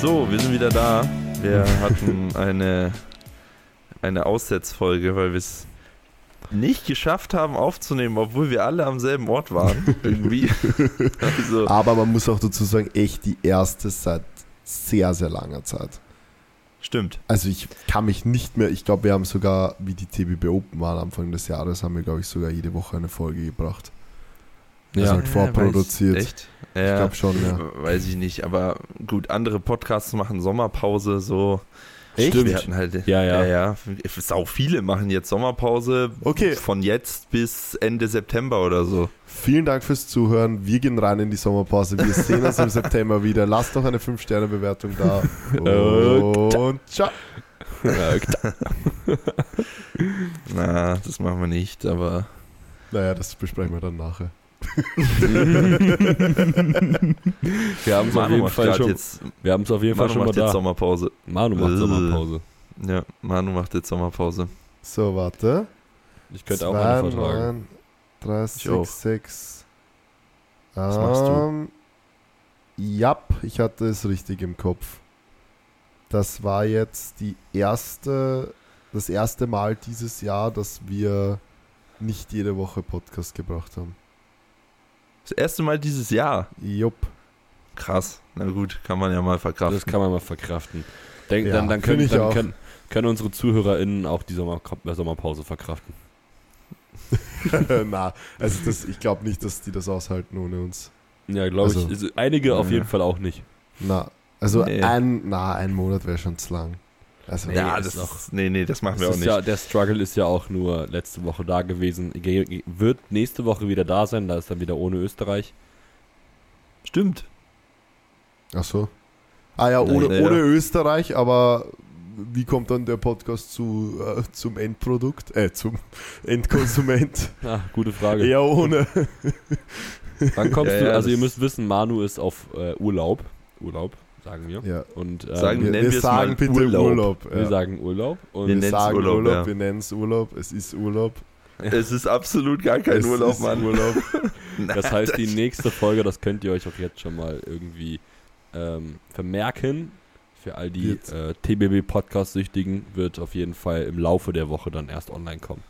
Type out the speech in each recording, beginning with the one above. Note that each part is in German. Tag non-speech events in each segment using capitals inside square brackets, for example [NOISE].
So, wir sind wieder da. Wir [LAUGHS] hatten eine, eine Aussetzfolge, weil wir es nicht geschafft haben aufzunehmen, obwohl wir alle am selben Ort waren. [LAUGHS] Irgendwie. [LAUGHS] Also. Aber man muss auch dazu sagen, echt die erste seit sehr, sehr langer Zeit. Stimmt. Also ich kann mich nicht mehr, ich glaube, wir haben sogar, wie die TBB Open waren Anfang des Jahres, haben wir, glaube ich, sogar jede Woche eine Folge gebracht. Ja, also halt vorproduziert. Weiß, echt? Ja, ich glaube schon, ja. Weiß ich nicht, aber gut, andere Podcasts machen Sommerpause so. Echt? Wir hatten halt, ja, ja. ja, ja. Auch viele machen jetzt Sommerpause okay. von jetzt bis Ende September oder so. Vielen Dank fürs Zuhören. Wir gehen rein in die Sommerpause. Wir sehen uns im September wieder. Lasst doch eine 5-Sterne-Bewertung da. Und ciao. [LAUGHS] Na, das machen wir nicht, aber. Naja, das besprechen wir dann nachher. [LAUGHS] wir haben es auf jeden Fall schon. Jetzt, wir haben es auf jeden Manu Fall schon macht mal jetzt da. Sommerpause. Manu macht Äh. Sommerpause. Ja, Manu macht jetzt Sommerpause. So, warte. Ich könnte auch Zwei, eine vertragen. neun, drei, Ich auch. sechs, sechs. Was machst du? Ähm, Jap, ich hatte es richtig im Kopf. Das war jetzt die erste, das erste Mal dieses Jahr, dass wir nicht jede Woche Podcast gebracht haben. Das erste Mal dieses Jahr. Jupp. Krass. Na gut, kann man ja mal verkraften. Das kann man mal verkraften. Denk, Ja, dann dann, können, ich dann können, können unsere ZuhörerInnen auch die Sommer äh, Sommerpause verkraften. [LAUGHS] Na, also das, ich glaube nicht, dass die das aushalten ohne uns. Ja, glaube Also- ich. Also einige auf Ja. jeden Fall auch nicht. Na, also Nee. ein, na, ein Monat wäre schon zu lang. Also, ja, Nee, das ist auch- nee, nee, das machen wir Das auch ist nicht. ja, der Struggle ist ja auch nur letzte Woche da gewesen. Ge- ge- Wird nächste Woche wieder da sein, da ist dann wieder ohne Österreich. Stimmt. Ach so. Ah ja, Nein, ohne, ja. ohne Österreich, aber wie kommt dann der Podcast zu, äh, zum Endprodukt? Äh, zum [LAUGHS] Endkonsument? [LAUGHS] Ah, gute Frage. Eher ohne. Wann kommst [LAUGHS] Ja, du? ja, Also ihr müsst wissen, Manu ist auf äh, Urlaub. Urlaub, sagen wir. Ja. Und äh, Sagen Wir, wir wir sagen mal bitte Urlaub. Urlaub. wir ja. sagen Urlaub. Und Wir wir sagen Urlaub, Urlaub, ja. wir nennen es Urlaub. Es ist Urlaub. [LAUGHS] Es ist absolut gar kein es Urlaub, ist Mann. Urlaub. [LAUGHS] [LAUGHS] das heißt, die nächste Folge, das könnt ihr euch auch jetzt schon mal irgendwie ähm, vermerken. Für all die äh, TBB-Podcast-Süchtigen wird auf jeden Fall im Laufe der Woche dann erst online kommen.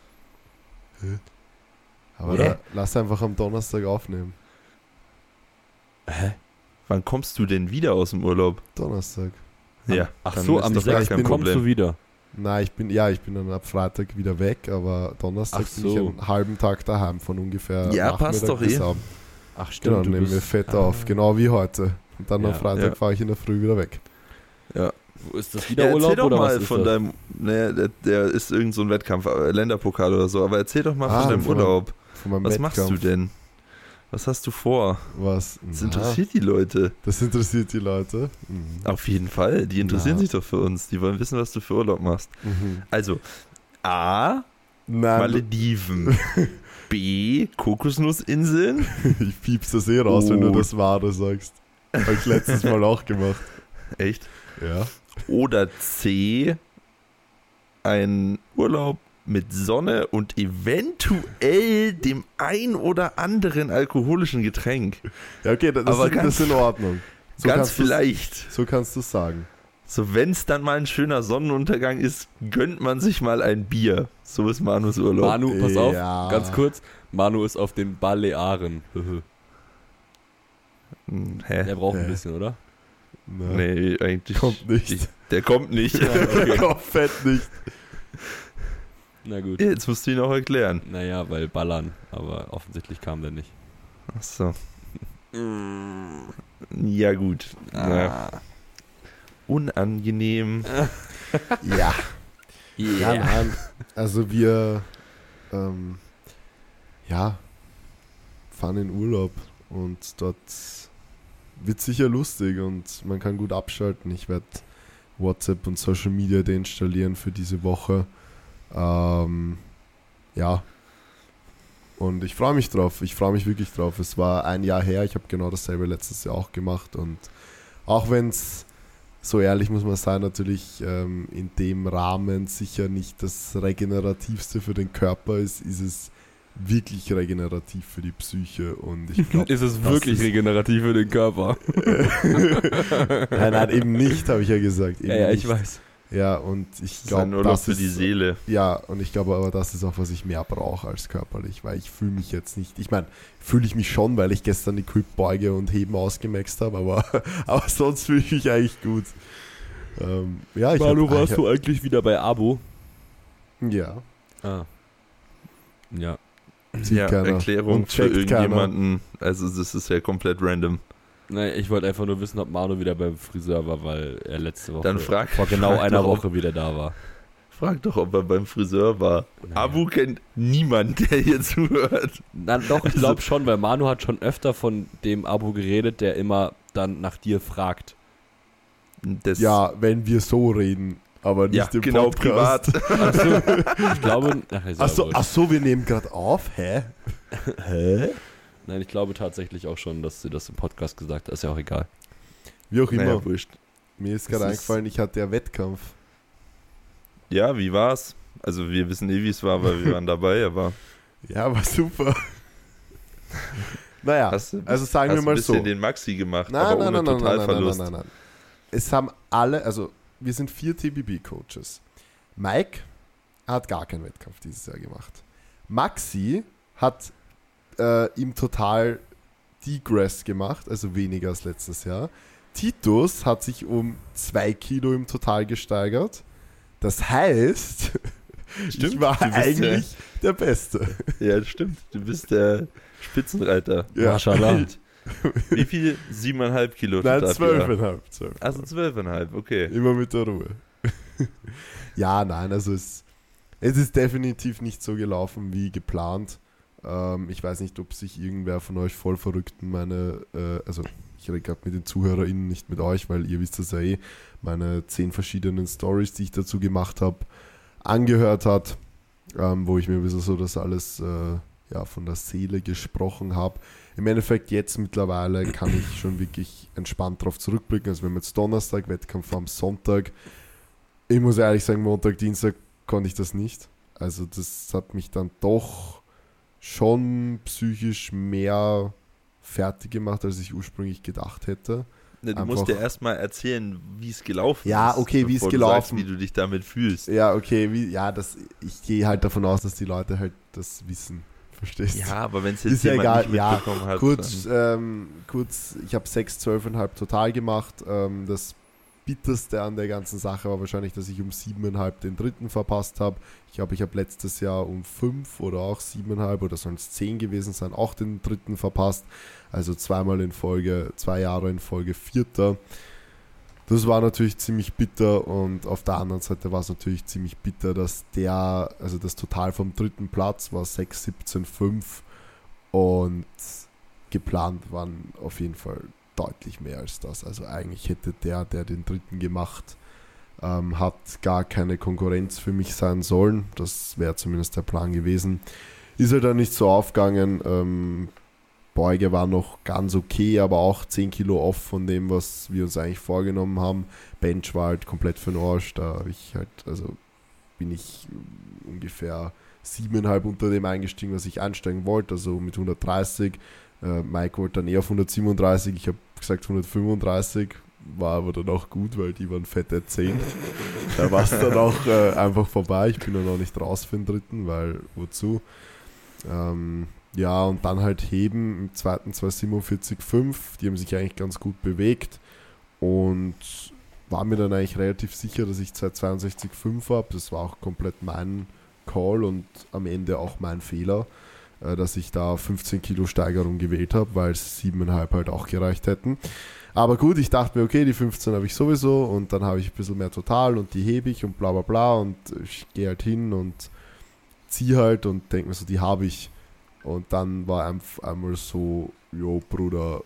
Aber Oder? da, lass einfach am Donnerstag aufnehmen. Hä? Wann kommst du denn wieder aus dem Urlaub? Donnerstag. Ja. Ach dann so, am doch gar 6. kein kommst Problem. du wieder. Nein, ich bin, ja, ich bin dann ab Freitag wieder weg, aber Donnerstag Ach bin ich so. einen halben Tag daheim von ungefähr. Ja, passt Nachmittag doch bis eh. Abend. Ach Genau, du nehmen wir bist- fett Ah. auf, genau wie heute. Und dann Ja, am Freitag ja. fahre ich in der Früh wieder weg. Wo ist das wieder Ja, erzähl Urlaub doch oder mal was ist von das? deinem, ne, der, der ist irgend so ein Wettkampf, äh, Länderpokal oder so, aber erzähl doch mal Ah, von deinem von Urlaub. Von meinem Was machst du Wettkampf. denn? Was hast du vor? Was? Das Na, interessiert die Leute. Das interessiert die Leute. Mhm. Auf jeden Fall. Die interessieren Na. sich doch für uns. Die wollen wissen, was du für Urlaub machst. Mhm. Also, A, Nein, Malediven. B, Kokosnussinseln. [LAUGHS] ich piepst das eh raus, wenn du Oh. das Wahre sagst. Habe ich letztes Mal auch gemacht. Echt? Ja. Oder C, ein Urlaub mit Sonne und eventuell dem ein oder anderen alkoholischen Getränk. Ja, okay, das, Aber ist, ganz- das ist in Ordnung. So Ganz vielleicht. So kannst du es sagen. So, wenn es dann mal ein schöner Sonnenuntergang ist, gönnt man sich mal ein Bier. So ist Manus Urlaub. Manu, pass auf, Ja. ganz kurz. Manu ist auf den Balearen. [LAUGHS] Hm, Hä? Der braucht ein Hä? bisschen, oder? Na, Nee, eigentlich. Kommt nicht. Ich, der kommt nicht. [LAUGHS] Kommt fett nicht. Na gut. Jetzt musst du ihn auch erklären. Naja, weil ballern. Aber offensichtlich kam der nicht. Achso. Ja, gut. Naja. Unangenehm. [LAUGHS] Ja. Ja, Ja, nein. Also wir, ähm, ja, fahren in Urlaub und dort wird sicher lustig und man kann gut abschalten. Ich werde WhatsApp und Social Media deinstallieren für diese Woche. Ähm, ja. Und ich freue mich drauf. Ich freue mich wirklich drauf. Es war ein Jahr her. Ich habe genau dasselbe letztes Jahr auch gemacht. Und auch wenn es, so ehrlich muss man sein, natürlich ähm, in dem Rahmen sicher nicht das regenerativste für den Körper ist, ist es wirklich regenerativ für die Psyche und ich glaube, [LAUGHS] Ist es wirklich ist- regenerativ für den Körper? [LAUGHS] nein, nein, eben nicht, habe ich ja gesagt. Ja, ja, ich weiß. Ja, und ich Das glaube, Urlaub das für ist die Seele. Ja, und ich glaube aber, das ist auch, was ich mehr brauche als körperlich, weil ich fühle mich jetzt nicht, ich meine, fühle ich mich schon, weil ich gestern die Grip-Beuge und Heben ausgemaxt habe, aber, [LAUGHS] aber sonst fühle ich mich eigentlich gut. Ähm, ja, ich Manu, hab- warst ich du eigentlich wieder bei Abo? hab- Ja, Ah. Ja. sieht Ja, keiner. Erklärung Und für checkt keiner. irgendjemanden. Also das ist ja komplett random. Nein, ich wollte einfach nur wissen, ob Manu wieder beim Friseur war, weil er letzte Woche Dann frag- vor genau frag einer doch, Woche wieder da war. Frag doch, ob er beim Friseur war. Naja. Abu kennt niemand, der hier zuhört. Na, doch, ich glaube schon, weil Manu hat schon öfter von dem Abo geredet, der immer dann nach dir fragt. Das, Ja, wenn wir so reden, aber nicht ja im genau, Podcast. privat. [LAUGHS] Achso, ich glaube, ach, ist ja Achso, ach so, wir nehmen gerade auf, hä? [LAUGHS] hä? Nein, ich glaube tatsächlich auch schon, dass sie das im Podcast gesagt hat. Ist ja auch egal. Wie auch immer, Naja, wurscht. mir ist gerade eingefallen, ich hatte ja Wettkampf. Ja, wie war's? Also wir wissen eh, wie es war, weil wir waren dabei, aber [LAUGHS] Ja, war super. [LAUGHS] naja, hast du, also sagen hast wir mal ein bisschen so. den Maxi gemacht, Nein, aber nein, ohne nein, nein, nein, nein, nein, Totalverlust. nein, nein. Es haben alle, also wir sind vier TBB-Coaches. Mike hat gar keinen Wettkampf dieses Jahr gemacht. Maxi hat äh, im Total Degress gemacht, also weniger als letztes Jahr. Titus hat sich um zwei Kilo im Total gesteigert. Das heißt, [LAUGHS] ich Stimmt, war du bist eigentlich der Beste. Ja, stimmt. Du bist der Spitzenreiter. Ja. Mashallah. [LAUGHS] Wie viel? Siebeneinhalb Kilo. Nein, total, zwölfeinhalb. zwölf. Also zwölfeinhalb, okay. Immer mit der Ruhe. [LAUGHS] ja, nein, also es, es ist definitiv nicht so gelaufen wie geplant. Ähm, ich weiß nicht, ob sich irgendwer von euch voll verrückten meine, äh, also ich rede gerade mit den ZuhörerInnen, nicht mit euch, weil ihr wisst das ja eh, meine zehn verschiedenen Stories, die ich dazu gemacht habe, angehört hat, ähm, wo ich mir ein so das alles äh, ja, von der Seele gesprochen habe. Im Endeffekt jetzt mittlerweile kann ich schon wirklich entspannt darauf zurückblicken. Also wir haben jetzt Donnerstag, Wettkampf am Sonntag. Ich muss ehrlich sagen, Montag, Dienstag konnte ich das nicht. Also das hat mich dann doch schon psychisch mehr fertig gemacht, als ich ursprünglich gedacht hätte. Ne, du Einfach- musst dir erstmal erzählen, wie es gelaufen Ja, ist. okay, wie es gelaufen. Sagst, wie du dich damit fühlst. Ja, okay, wie, ja, das, ich gehe halt davon aus, dass die Leute halt das wissen. Verstehst du? Ja, aber wenn es jetzt Ist ja jemand egal, nicht ja, hat. Kurz, ähm, kurz ich habe 6, 12,5 total gemacht. Ähm, das bitterste an der ganzen Sache war wahrscheinlich, dass ich um 7,5 den dritten verpasst habe. Ich glaube, ich habe letztes Jahr um 5 oder auch 7,5 oder es 10 gewesen sein, auch den dritten verpasst. Also zweimal in Folge, zwei Jahre in Folge vierter. Das war natürlich ziemlich bitter und auf der anderen Seite war es natürlich ziemlich bitter, dass der, also das Total vom dritten Platz war 6, 17, 5 und geplant waren auf jeden Fall deutlich mehr als das. Also eigentlich hätte der, der den dritten gemacht ähm, hat, gar keine Konkurrenz für mich sein sollen. Das wäre zumindest der Plan gewesen. Ist er dann nicht so aufgegangen. Ähm, Beuge war noch ganz okay, aber auch 10 Kilo off von dem, was wir uns eigentlich vorgenommen haben. Bench war halt komplett für den Arsch. Da habe ich halt, also bin ich ungefähr siebeneinhalb unter dem eingestiegen, was ich einsteigen wollte, also mit 130. Äh, Mike wollte dann eher auf 137, ich habe gesagt 135, war aber dann auch gut, weil die waren fette 10. [LAUGHS] da war es dann auch äh, einfach vorbei. Ich bin dann auch nicht raus für den dritten, weil wozu? Ähm, ja, und dann halt heben im zweiten 247,5. Die haben sich eigentlich ganz gut bewegt und war mir dann eigentlich relativ sicher, dass ich 262,5 habe. Das war auch komplett mein Call und am Ende auch mein Fehler, dass ich da 15 Kilo Steigerung gewählt habe, weil es 7,5 halt auch gereicht hätten. Aber gut, ich dachte mir, okay, die 15 habe ich sowieso und dann habe ich ein bisschen mehr total und die hebe ich und bla bla bla und ich gehe halt hin und ziehe halt und denke mir so, die habe ich. Und dann war einfach einmal so, jo Bruder,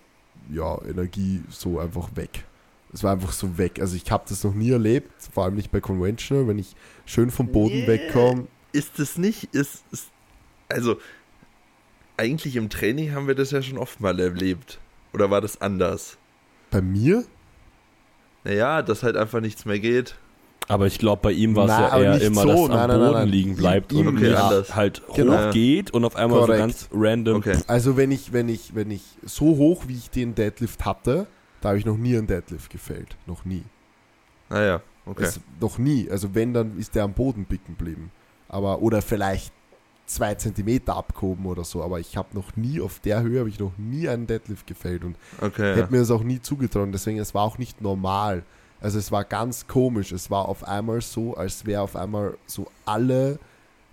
ja, Energie so einfach weg. Es war einfach so weg. Also ich habe das noch nie erlebt, vor allem nicht bei Conventional, wenn ich schön vom Boden Yeah. wegkomme. Ist es nicht, ist, ist, also, eigentlich im Training haben wir das ja schon oft mal erlebt. Oder war das anders? Bei mir? Naja, dass halt einfach nichts mehr geht. Aber ich glaube, bei ihm war es ja eher immer, so. dass Nein, am nein, Boden nein, nein. liegen bleibt Ihm- und Okay, nicht anders. halt Genau. hochgeht und auf einmal Korrekt. so ganz random. Okay. Also wenn ich, wenn ich, wenn ich so hoch, wie ich den Deadlift hatte, da habe ich noch nie einen Deadlift gefällt. Noch nie. Naja, okay. Es, noch nie. Also wenn, dann ist der am Boden bicken geblieben. Aber, oder vielleicht zwei Zentimeter abgehoben oder so. Aber ich habe noch nie, auf der Höhe habe ich noch nie einen Deadlift gefällt und Okay. Ja. hätte mir das auch nie zugetraut. Deswegen, es war auch nicht normal. Also es war ganz komisch. Es war auf einmal so, als wäre auf einmal so alle,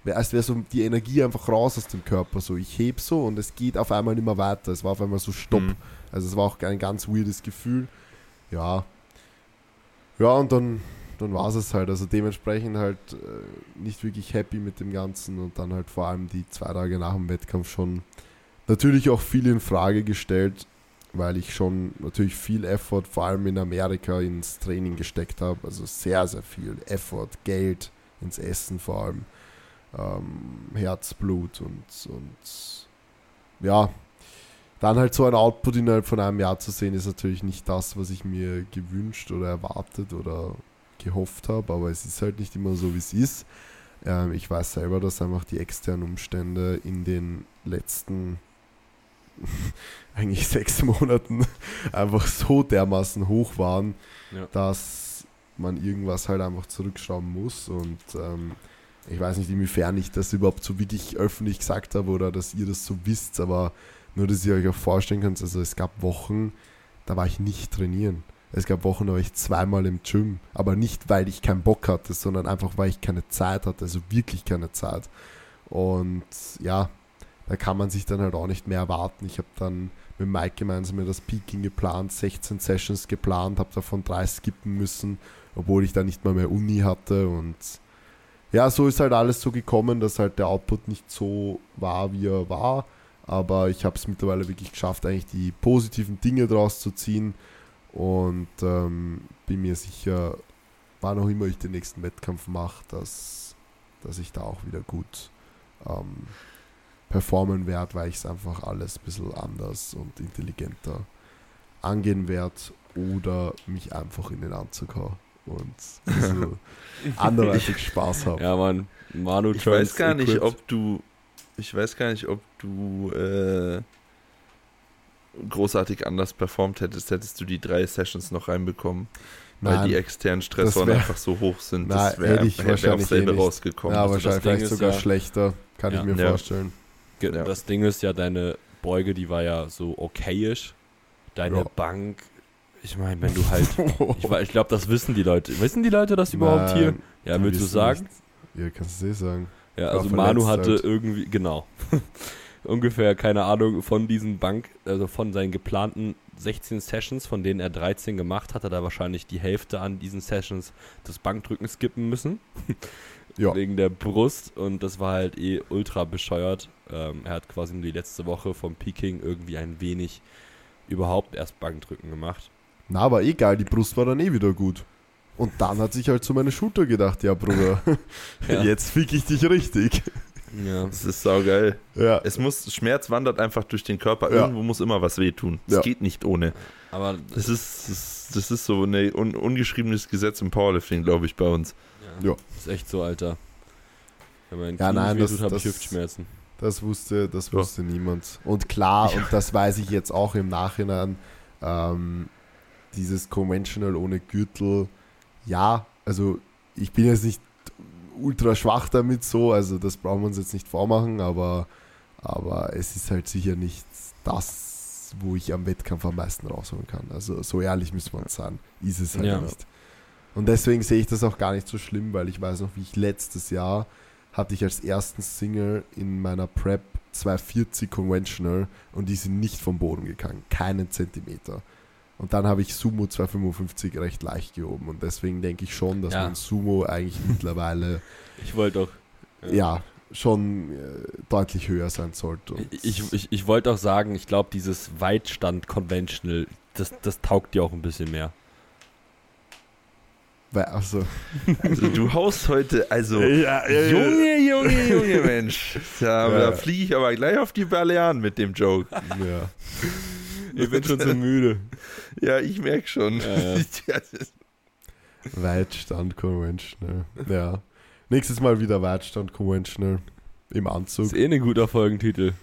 als wäre so die Energie einfach raus aus dem Körper. So, ich heb so und es geht auf einmal nicht mehr weiter. Es war auf einmal so Stopp. Mhm. Also es war auch ein ganz weirdes Gefühl. Ja. Ja, und dann, dann war es halt. Also dementsprechend halt äh, nicht wirklich happy mit dem Ganzen und dann halt vor allem die zwei Tage nach dem Wettkampf schon natürlich auch viel in Frage gestellt, weil ich schon natürlich viel Effort, vor allem in Amerika, ins Training gesteckt habe. Also sehr, sehr viel Effort, Geld ins Essen vor allem, ähm, Herzblut und, und ja, dann halt so ein Output innerhalb von einem Jahr zu sehen, ist natürlich nicht das, was ich mir gewünscht oder erwartet oder gehofft habe, aber es ist halt nicht immer so, wie es ist. Ähm, ich weiß selber, dass einfach die externen Umstände in den letzten [LAUGHS] eigentlich sechs Monaten [LAUGHS] einfach so dermaßen hoch waren, Ja. dass man irgendwas halt einfach zurückschrauben muss und ähm, ich weiß nicht, inwiefern ich das überhaupt so wirklich öffentlich gesagt habe oder dass ihr das so wisst, aber nur, dass ihr euch auch vorstellen könnt, also es gab Wochen, da war ich nicht trainieren. Es gab Wochen, da war ich zweimal im Gym, aber nicht, weil ich keinen Bock hatte, sondern einfach, weil ich keine Zeit hatte, also wirklich keine Zeit. Und ja, da kann man sich dann halt auch nicht mehr erwarten. Ich habe dann mit Mike gemeinsam das Peaking geplant, 16 Sessions geplant, habe davon drei skippen müssen, obwohl ich da nicht mal mehr Uni hatte und ja, so ist halt alles so gekommen, dass halt der Output nicht so war, wie er war. Aber ich habe es mittlerweile wirklich geschafft, eigentlich die positiven Dinge draus zu ziehen. Und ähm, bin mir sicher, wann auch immer ich den nächsten Wettkampf mache, dass, dass ich da auch wieder gut ähm, performen werde, weil ich es einfach alles ein bisschen anders und intelligenter angehen werde oder mich einfach in den Anzug hau und ein bisschen [LAUGHS] anderweitig Spaß habe. Ja, Mann. Manu Ich weiß gar nicht, equipped. ob du. Ich weiß gar nicht, ob du äh, großartig anders performt hättest, hättest du die drei Sessions noch reinbekommen. Weil die externen Stressoren wär- einfach so hoch sind. Na, das wäre wär aufs wahrscheinlich selbe eh rausgekommen. ja, Also das wahrscheinlich vielleicht sogar ja- schlechter, kann Ja. ich mir Ja. vorstellen. Ja. Das Ding ist ja, deine Beuge, die war ja so okayisch. Deine Ja. Bank, ich meine, wenn du halt. [LAUGHS] ich ich glaube, das wissen die Leute. Wissen die Leute das überhaupt hier? Nein, Ja, die willst du sagen? nicht. Ja, kannst du es eh sagen. Ja, also Manu hatte halt. irgendwie, genau, [LAUGHS] ungefähr, keine Ahnung, von diesen Bank, also von seinen geplanten 16 Sessions, von denen er 13 gemacht hat, hat er wahrscheinlich die Hälfte an diesen Sessions das Bankdrücken skippen müssen. Ja. [LAUGHS] Wegen der Brust und das war halt eh ultra bescheuert. Ähm, er hat quasi nur die letzte Woche vom Peking irgendwie ein wenig überhaupt erst Bankdrücken gemacht. Na, aber egal, die Brust war dann eh wieder gut. Und dann hat sich halt so meine Schulter gedacht, ja Bruder, [LAUGHS] [LAUGHS] Ja. jetzt fick ich dich richtig. Ja. Das ist saugeil. Ja, Es muss, Schmerz wandert einfach durch den Körper. Ja. Irgendwo muss immer was wehtun. Es Ja. geht nicht ohne. Aber Das ist, das, das ist so ein un, ungeschriebenes Gesetz im Powerlifting, glaube ich, bei uns. ja, Ja. ist echt so, Alter. Wenn mein Ja, nein, das- wehtut, habe ich das- Hüftschmerzen. das wusste, das Ja. wusste niemand. Und klar, und das weiß ich jetzt auch im Nachhinein, ähm, dieses Conventional ohne Gürtel, ja, also ich bin jetzt nicht ultra schwach damit so, also das brauchen wir uns jetzt nicht vormachen, aber, aber es ist halt sicher nicht das, wo ich am Wettkampf am meisten rausholen kann. Also so ehrlich müssen wir uns sein, ist es halt Ja. nicht. Und deswegen sehe ich das auch gar nicht so schlimm, weil ich weiß noch, wie ich letztes Jahr hatte ich als ersten Single in meiner Prep 240 Conventional und die sind nicht vom Boden gegangen, keinen Zentimeter. Und dann habe ich Sumo 255 recht leicht gehoben und deswegen denke ich schon, dass Ja. man Sumo eigentlich [LAUGHS] mittlerweile Ich wollte auch. ja schon äh, deutlich höher sein sollte. Ich, ich, ich wollte auch sagen, ich glaube, dieses Weitstand-Conventional, das, das taugt dir auch ein bisschen mehr. weil, also, Also du haust heute, also ja, Junge, Junge, Junge, Mensch. [LAUGHS] Da, Ja. da fliege ich aber gleich auf die Balearen mit dem Joke. ja. Ich bin [LAUGHS] schon so müde. Ja, ich merke schon. Ja, ja. [LAUGHS] Weitstand Conventional. Ja. Nächstes Mal wieder Weitstand Conventional im Anzug. Ist eh ein guter Folgentitel.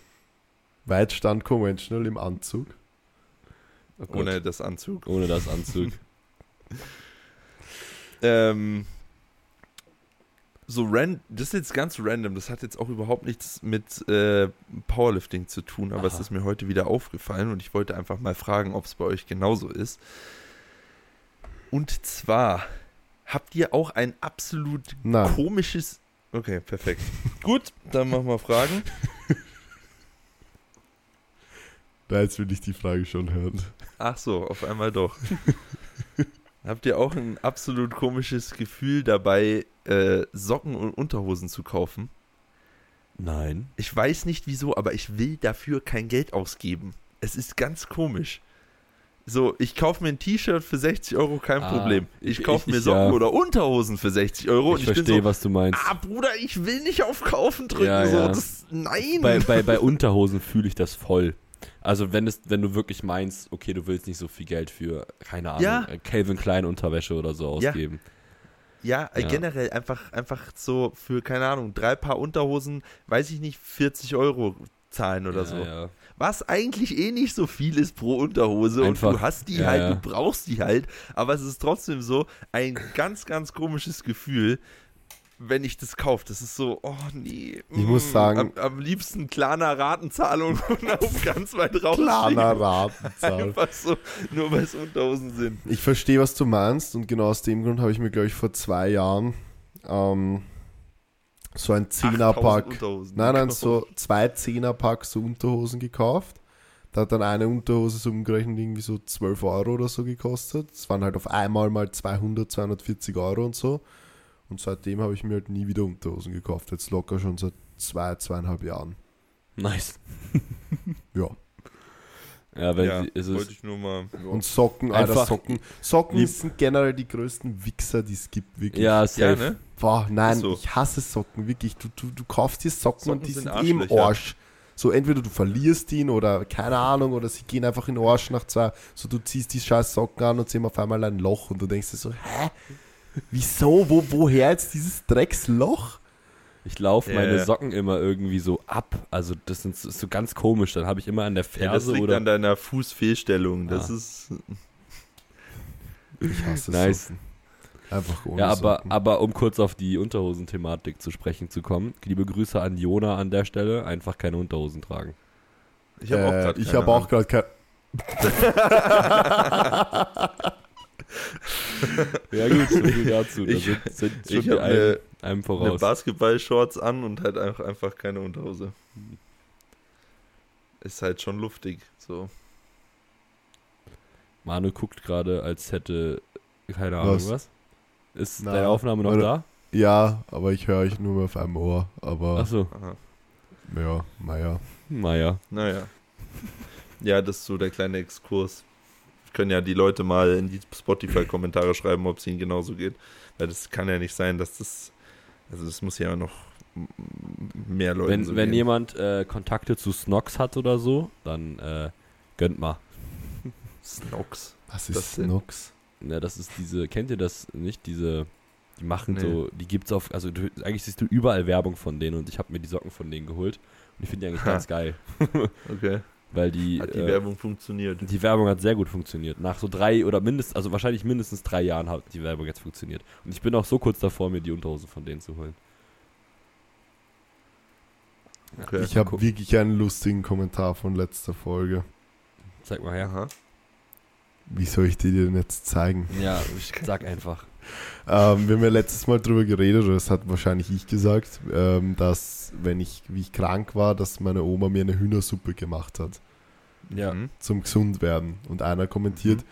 Weitstand Conventional im Anzug. Oh. Ohne das Anzug. Ohne das Anzug. [LAUGHS] Ähm, so ran, das ist jetzt ganz random. Das hat jetzt auch überhaupt nichts mit äh, Powerlifting zu tun, aber es Aha. ist mir heute wieder aufgefallen und ich wollte einfach mal fragen, ob es bei euch genauso ist. Und zwar habt ihr auch ein absolut Nein. komisches. Okay, perfekt. [LAUGHS] Gut, dann machen wir Fragen. [LAUGHS] Da jetzt will ich die Frage schon hören. Ach so, auf einmal doch. [LAUGHS] Habt ihr auch ein absolut komisches Gefühl dabei, äh, Socken und Unterhosen zu kaufen? Nein. Ich weiß nicht wieso, aber ich will dafür kein Geld ausgeben. Es ist ganz komisch. So, ich kaufe mir ein T-Shirt für 60 Euro, kein Ah, Problem. Ich ich- kaufe mir Socken ja. oder Unterhosen für 60 Euro und ich ich, verstehe, so, was du meinst. ah Bruder, ich will nicht auf Kaufen drücken. Ja, so, ja. Das, nein. Bei, bei, bei [LAUGHS] Unterhosen fühle ich das voll. Also wenn es, wenn du wirklich meinst, okay, du willst nicht so viel Geld für, keine Ahnung, Ja. äh, Calvin Klein Unterwäsche oder so Ja. ausgeben. Ja, äh, Ja. generell einfach, einfach so für, keine Ahnung, drei Paar Unterhosen, weiß ich nicht, 40 Euro zahlen oder ja, so. Ja. Was eigentlich eh nicht so viel ist pro Unterhose Einfach, und du hast die ja, halt, ja. du brauchst die halt, aber es ist trotzdem so ein ganz, ganz komisches Gefühl, wenn ich das kaufe. Das ist so, oh nee. Ich muss mm, sagen- am, am liebsten kleiner Ratenzahlung [LAUGHS] und auf ganz weit raus. Kleiner Ratenzahl. Einfach so, nur weil es Unterhosen sind. Ich verstehe, was du meinst und genau aus dem Grund habe ich mir, glaube ich, vor zwei Jahren ähm, so ein 8000 Zehnerpack, nein, nein, gekauft. so zwei Zehnerpacks so Unterhosen gekauft. Da hat dann eine Unterhose so umgerechnet irgendwie so 12 Euro oder so gekostet. Das waren halt auf einmal mal 200, 240 Euro und so. Und seitdem habe ich mir halt nie wieder Unterhosen gekauft. Jetzt locker schon seit zwei, zweieinhalb Jahren. Nice. [LAUGHS] Ja. Ja, wenn ja, es wollte ist, ich nur mal. Und Socken, Alter, Einfach Socken. Socken lieb- sind generell die größten Wichser, die es gibt, wirklich. ja, safe. Ja, ne? Boah, nein, so. ich hasse Socken, wirklich. Du, du, du kaufst dir Socken, Socken und die sind sind, eh im. Arsch. So, entweder du verlierst ihn oder keine Ahnung, oder sie gehen einfach in den Arsch nach zwei. So, du ziehst die scheiß Socken an und sie haben auf einmal ein Loch und du denkst dir so, hä? Wieso? Wo, woher jetzt dieses Drecksloch? Ich laufe Ja, meine. Socken immer irgendwie so ab. Also das sind, das ist so ganz komisch. Dann habe ich immer an der Ja, das Ferse liegt oder an deiner Fußfehlstellung. Das Ah. ist. Ich hasse Nice. Socken. Einfach ohne Ja, aber, Socken. aber um kurz auf die Unterhosen-Thematik zu sprechen zu kommen, liebe Grüße an Jona an der Stelle, einfach keine Unterhosen tragen. Ich habe auch äh, gerade ich habe auch gerade kein. [LAUGHS] [LAUGHS] Ja gut, so viel dazu. Da Ich- sind, sind ich schon die hab einem, eine- einem eine voraus. Basketball-Shorts an und halt einfach, einfach keine Unterhose. Ist halt schon luftig. So. Manu guckt gerade, als hätte, keine Ahnung Was? was. Ist Na, deine Aufnahme noch warte. da? Ja, aber ich höre euch nur mehr auf einem Ohr. Aber Achso, Aha. ja, naja. naja. Naja. Ja, das ist so der kleine Exkurs. Können ja die Leute mal in die Spotify-Kommentare schreiben, ob es ihnen genauso geht. Weil das kann ja nicht sein, dass das. Also, das muss ja noch mehr Leuten Wenn, so wenn gehen. jemand äh, Kontakte zu Snox hat oder so, dann äh, gönnt mal. Snox. Was Das ist denn? Nox? Ja, das ist diese, kennt ihr das nicht? Diese, die machen Nee. so, die gibt's auf, also du, eigentlich siehst du überall Werbung von denen und ich habe mir die Socken von denen geholt und ich finde die eigentlich Ha. [LAUGHS] ganz geil, Okay. Weil die, Hat die äh, Werbung funktioniert. die Werbung hat sehr gut funktioniert. Nach so drei oder mindestens, also wahrscheinlich mindestens drei Jahren hat die Werbung jetzt funktioniert. Und ich bin auch so kurz davor, mir die Unterhose von denen zu holen. Okay. Ich habe wirklich einen lustigen Kommentar von letzter Folge. Zeig mal her. Aha. Wie soll ich dir den jetzt zeigen? Ja, ich sag einfach. Ähm, wir haben ja letztes Mal drüber geredet, oder das hat wahrscheinlich ich gesagt, ähm, dass, wenn ich, wie ich krank war, dass meine Oma mir eine Hühnersuppe gemacht hat. Ja. Mhm. Zum gesund werden. Und einer kommentiert,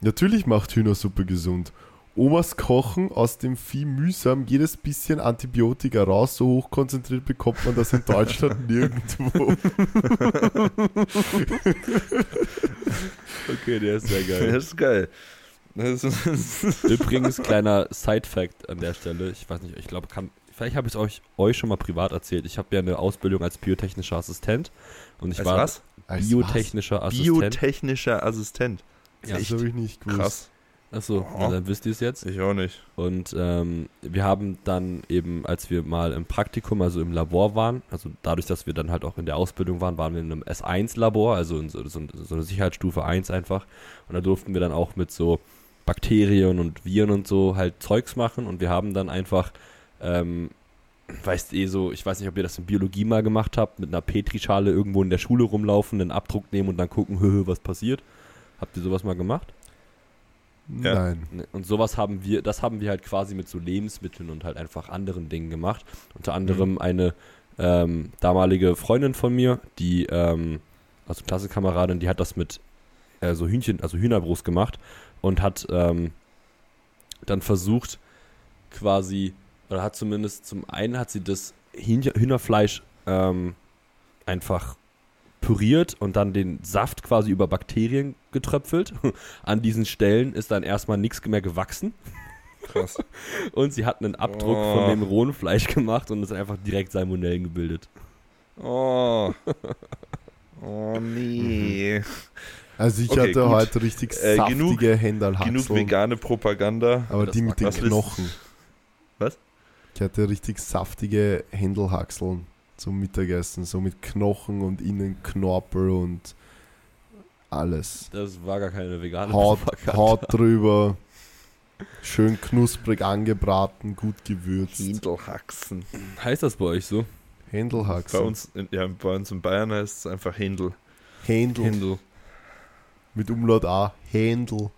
natürlich macht Hühnersuppe gesund. Omas kochen aus dem Vieh mühsam jedes bisschen Antibiotika raus, so hochkonzentriert bekommt man das in Deutschland [LAUGHS] nirgendwo. [LAUGHS] Okay, der ist sehr Das ist geil. Übrigens, kleiner Side-Fact an der Stelle. Ich weiß nicht, ich glaube, kann. Vielleicht habe ich es euch, euch schon mal privat erzählt. Ich habe ja eine Ausbildung als biotechnischer Assistent. Und ich Als war was? Als biotechnischer Assistent. Biotechnischer Assistent. Ja, Das habe ich nicht gewusst. Krass. Achso, Oh. dann wisst ihr es jetzt. Ich auch nicht. Und ähm, wir haben dann eben, als wir mal im Praktikum, also im Labor waren, also dadurch, dass wir dann halt auch in der Ausbildung waren, waren wir in einem S1-Labor, also in so, so, so eine Sicherheitsstufe 1 einfach. Und da durften wir dann auch mit so Bakterien und Viren und so halt Zeugs machen. Und wir haben dann einfach, ähm, weißt eh so, ich weiß nicht, ob ihr das in Biologie mal gemacht habt, mit einer Petrischale irgendwo in der Schule rumlaufen, einen Abdruck nehmen und dann gucken, [LAUGHS] hö, was passiert. Habt ihr sowas mal gemacht? Ja. Nein. Ne, Und sowas haben wir, das haben wir halt quasi mit so Lebensmitteln und halt einfach anderen Dingen gemacht. Unter anderem eine ähm, damalige Freundin von mir, die, ähm, also Klassenkameradin, die hat das mit äh, so Hühnchen, also Hühnerbrust gemacht und hat ähm, dann versucht, quasi, oder hat zumindest zum einen hat sie das Hühnerfleisch ähm, einfach püriert und dann den Saft quasi über Bakterien getröpfelt. [LAUGHS] An diesen Stellen ist dann erstmal nichts mehr gewachsen Krass. [LAUGHS] und sie hat einen Abdruck Oh. von dem rohen Fleisch gemacht und es einfach direkt Salmonellen gebildet. Oh. [LAUGHS] Oh nee. Also ich Okay, hatte gut. heute richtig Äh, saftige genug- Händalhaxeln. Genug vegane Propaganda. Aber Das die mit den Knochen. Was? Ich hatte richtig saftige Händelhaxeln zum Mittagessen. So mit Knochen und innen Knorpel und alles. Das war gar keine vegane Haut, Propaganda. Haut drüber. [LAUGHS] Schön knusprig angebraten, gut gewürzt. Händelhaxen. Heißt das bei euch so? Bei Händelhaxeln. uns, ja, bei uns in Bayern heißt es einfach Händel. Händel. Händel. Mit Umlaut A. Händel.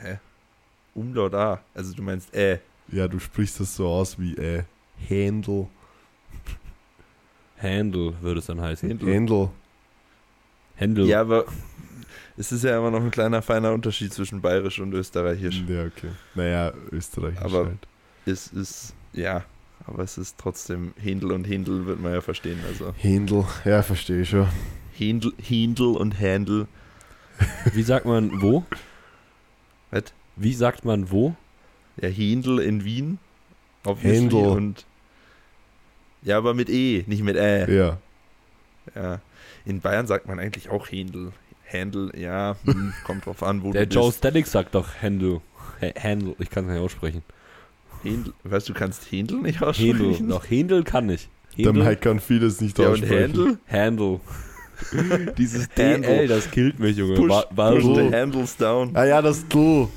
[LAUGHS] Umlaut A. Also du meinst äh. Ja, du sprichst das so aus wie äh, Händel. Händel würde es dann heißen. Händel. Händel. Händel. Ja, aber es ist ja immer noch ein kleiner feiner Unterschied zwischen bayerisch und österreichisch. Ja, okay. Naja, österreichisch Aber- halt. Es ist, ja, aber es ist trotzdem Händel und Händel wird man ja verstehen. Also Händel. Ja, verstehe ich schon. Händel, Händel und Händel. Wie sagt man wo? Was? Wie sagt man wo? Ja, Händel in Wien. obviously, Händel. Und ja, aber mit E, nicht mit Ä. Ja. Ja. In Bayern sagt man eigentlich auch Händel. Händel, ja, hm, [LAUGHS] kommt drauf an, wo Der du Joe bist. Static sagt doch Händel. Hä- Händel, ich kann es nicht aussprechen. Händel, weißt du, kannst Händel nicht Händel. aussprechen? Doch, Händel kann ich. Der Händel. Mike kann vieles nicht Ja, und aussprechen. Händel? [LAUGHS] Dieses. DL, das killt mich, Junge. Push, War, push so, the handles down. Ah ja, das du.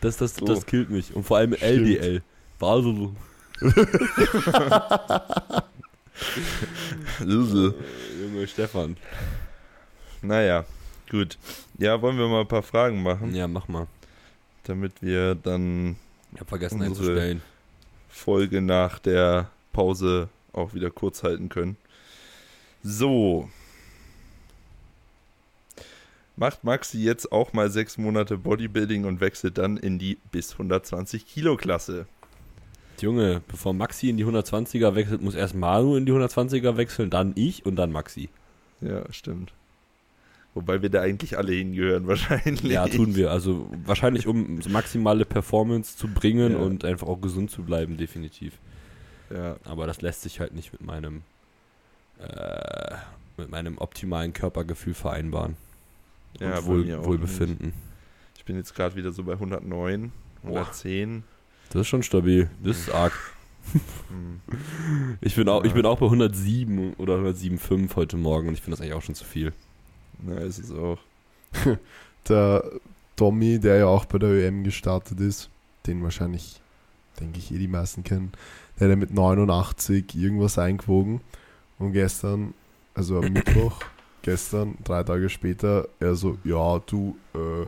das, das, So. das killt mich. Und vor allem Stimmt. LDL. War so. [LAUGHS] Lüsel. Junge Stefan. Naja, gut. Ja, wollen wir mal ein paar Fragen machen, Ja, mach mal. damit wir dann Ich hab vergessen einzustellen. Folge nach der Pause auch wieder kurz halten können. So. Macht Maxi jetzt auch mal sechs Monate Bodybuilding und wechselt dann in die bis 120 Kilo Klasse. Junge, bevor Maxi in die 120er wechselt, muss erst Manu in die 120er wechseln, dann ich und dann Maxi. Ja, stimmt. Wobei wir da eigentlich alle hingehören, [LAUGHS] wahrscheinlich. Ja, tun wir. Also wahrscheinlich, um maximale Performance zu bringen Ja. und einfach auch gesund zu bleiben, definitiv. Ja, Aber das lässt sich halt nicht mit meinem äh, mit meinem optimalen Körpergefühl vereinbaren. Ja und Wohl, Wohlbefinden. nicht. Ich bin jetzt gerade wieder so bei 109, 110. Das ist schon stabil. Das ist arg. Hm. Ich bin auch, ich bin auch bei 107 oder 107,5 heute Morgen und ich finde das eigentlich auch schon zu viel. Na, ist es auch. [LAUGHS] Der Tommy, der ja auch bei der ÖM gestartet ist, den wahrscheinlich, denke ich, eh die meisten kennen, der hat ja mit 89 irgendwas eingewogen und gestern, also am [COUGHS] Mittwoch, gestern, drei Tage später, er so, ja, du, äh,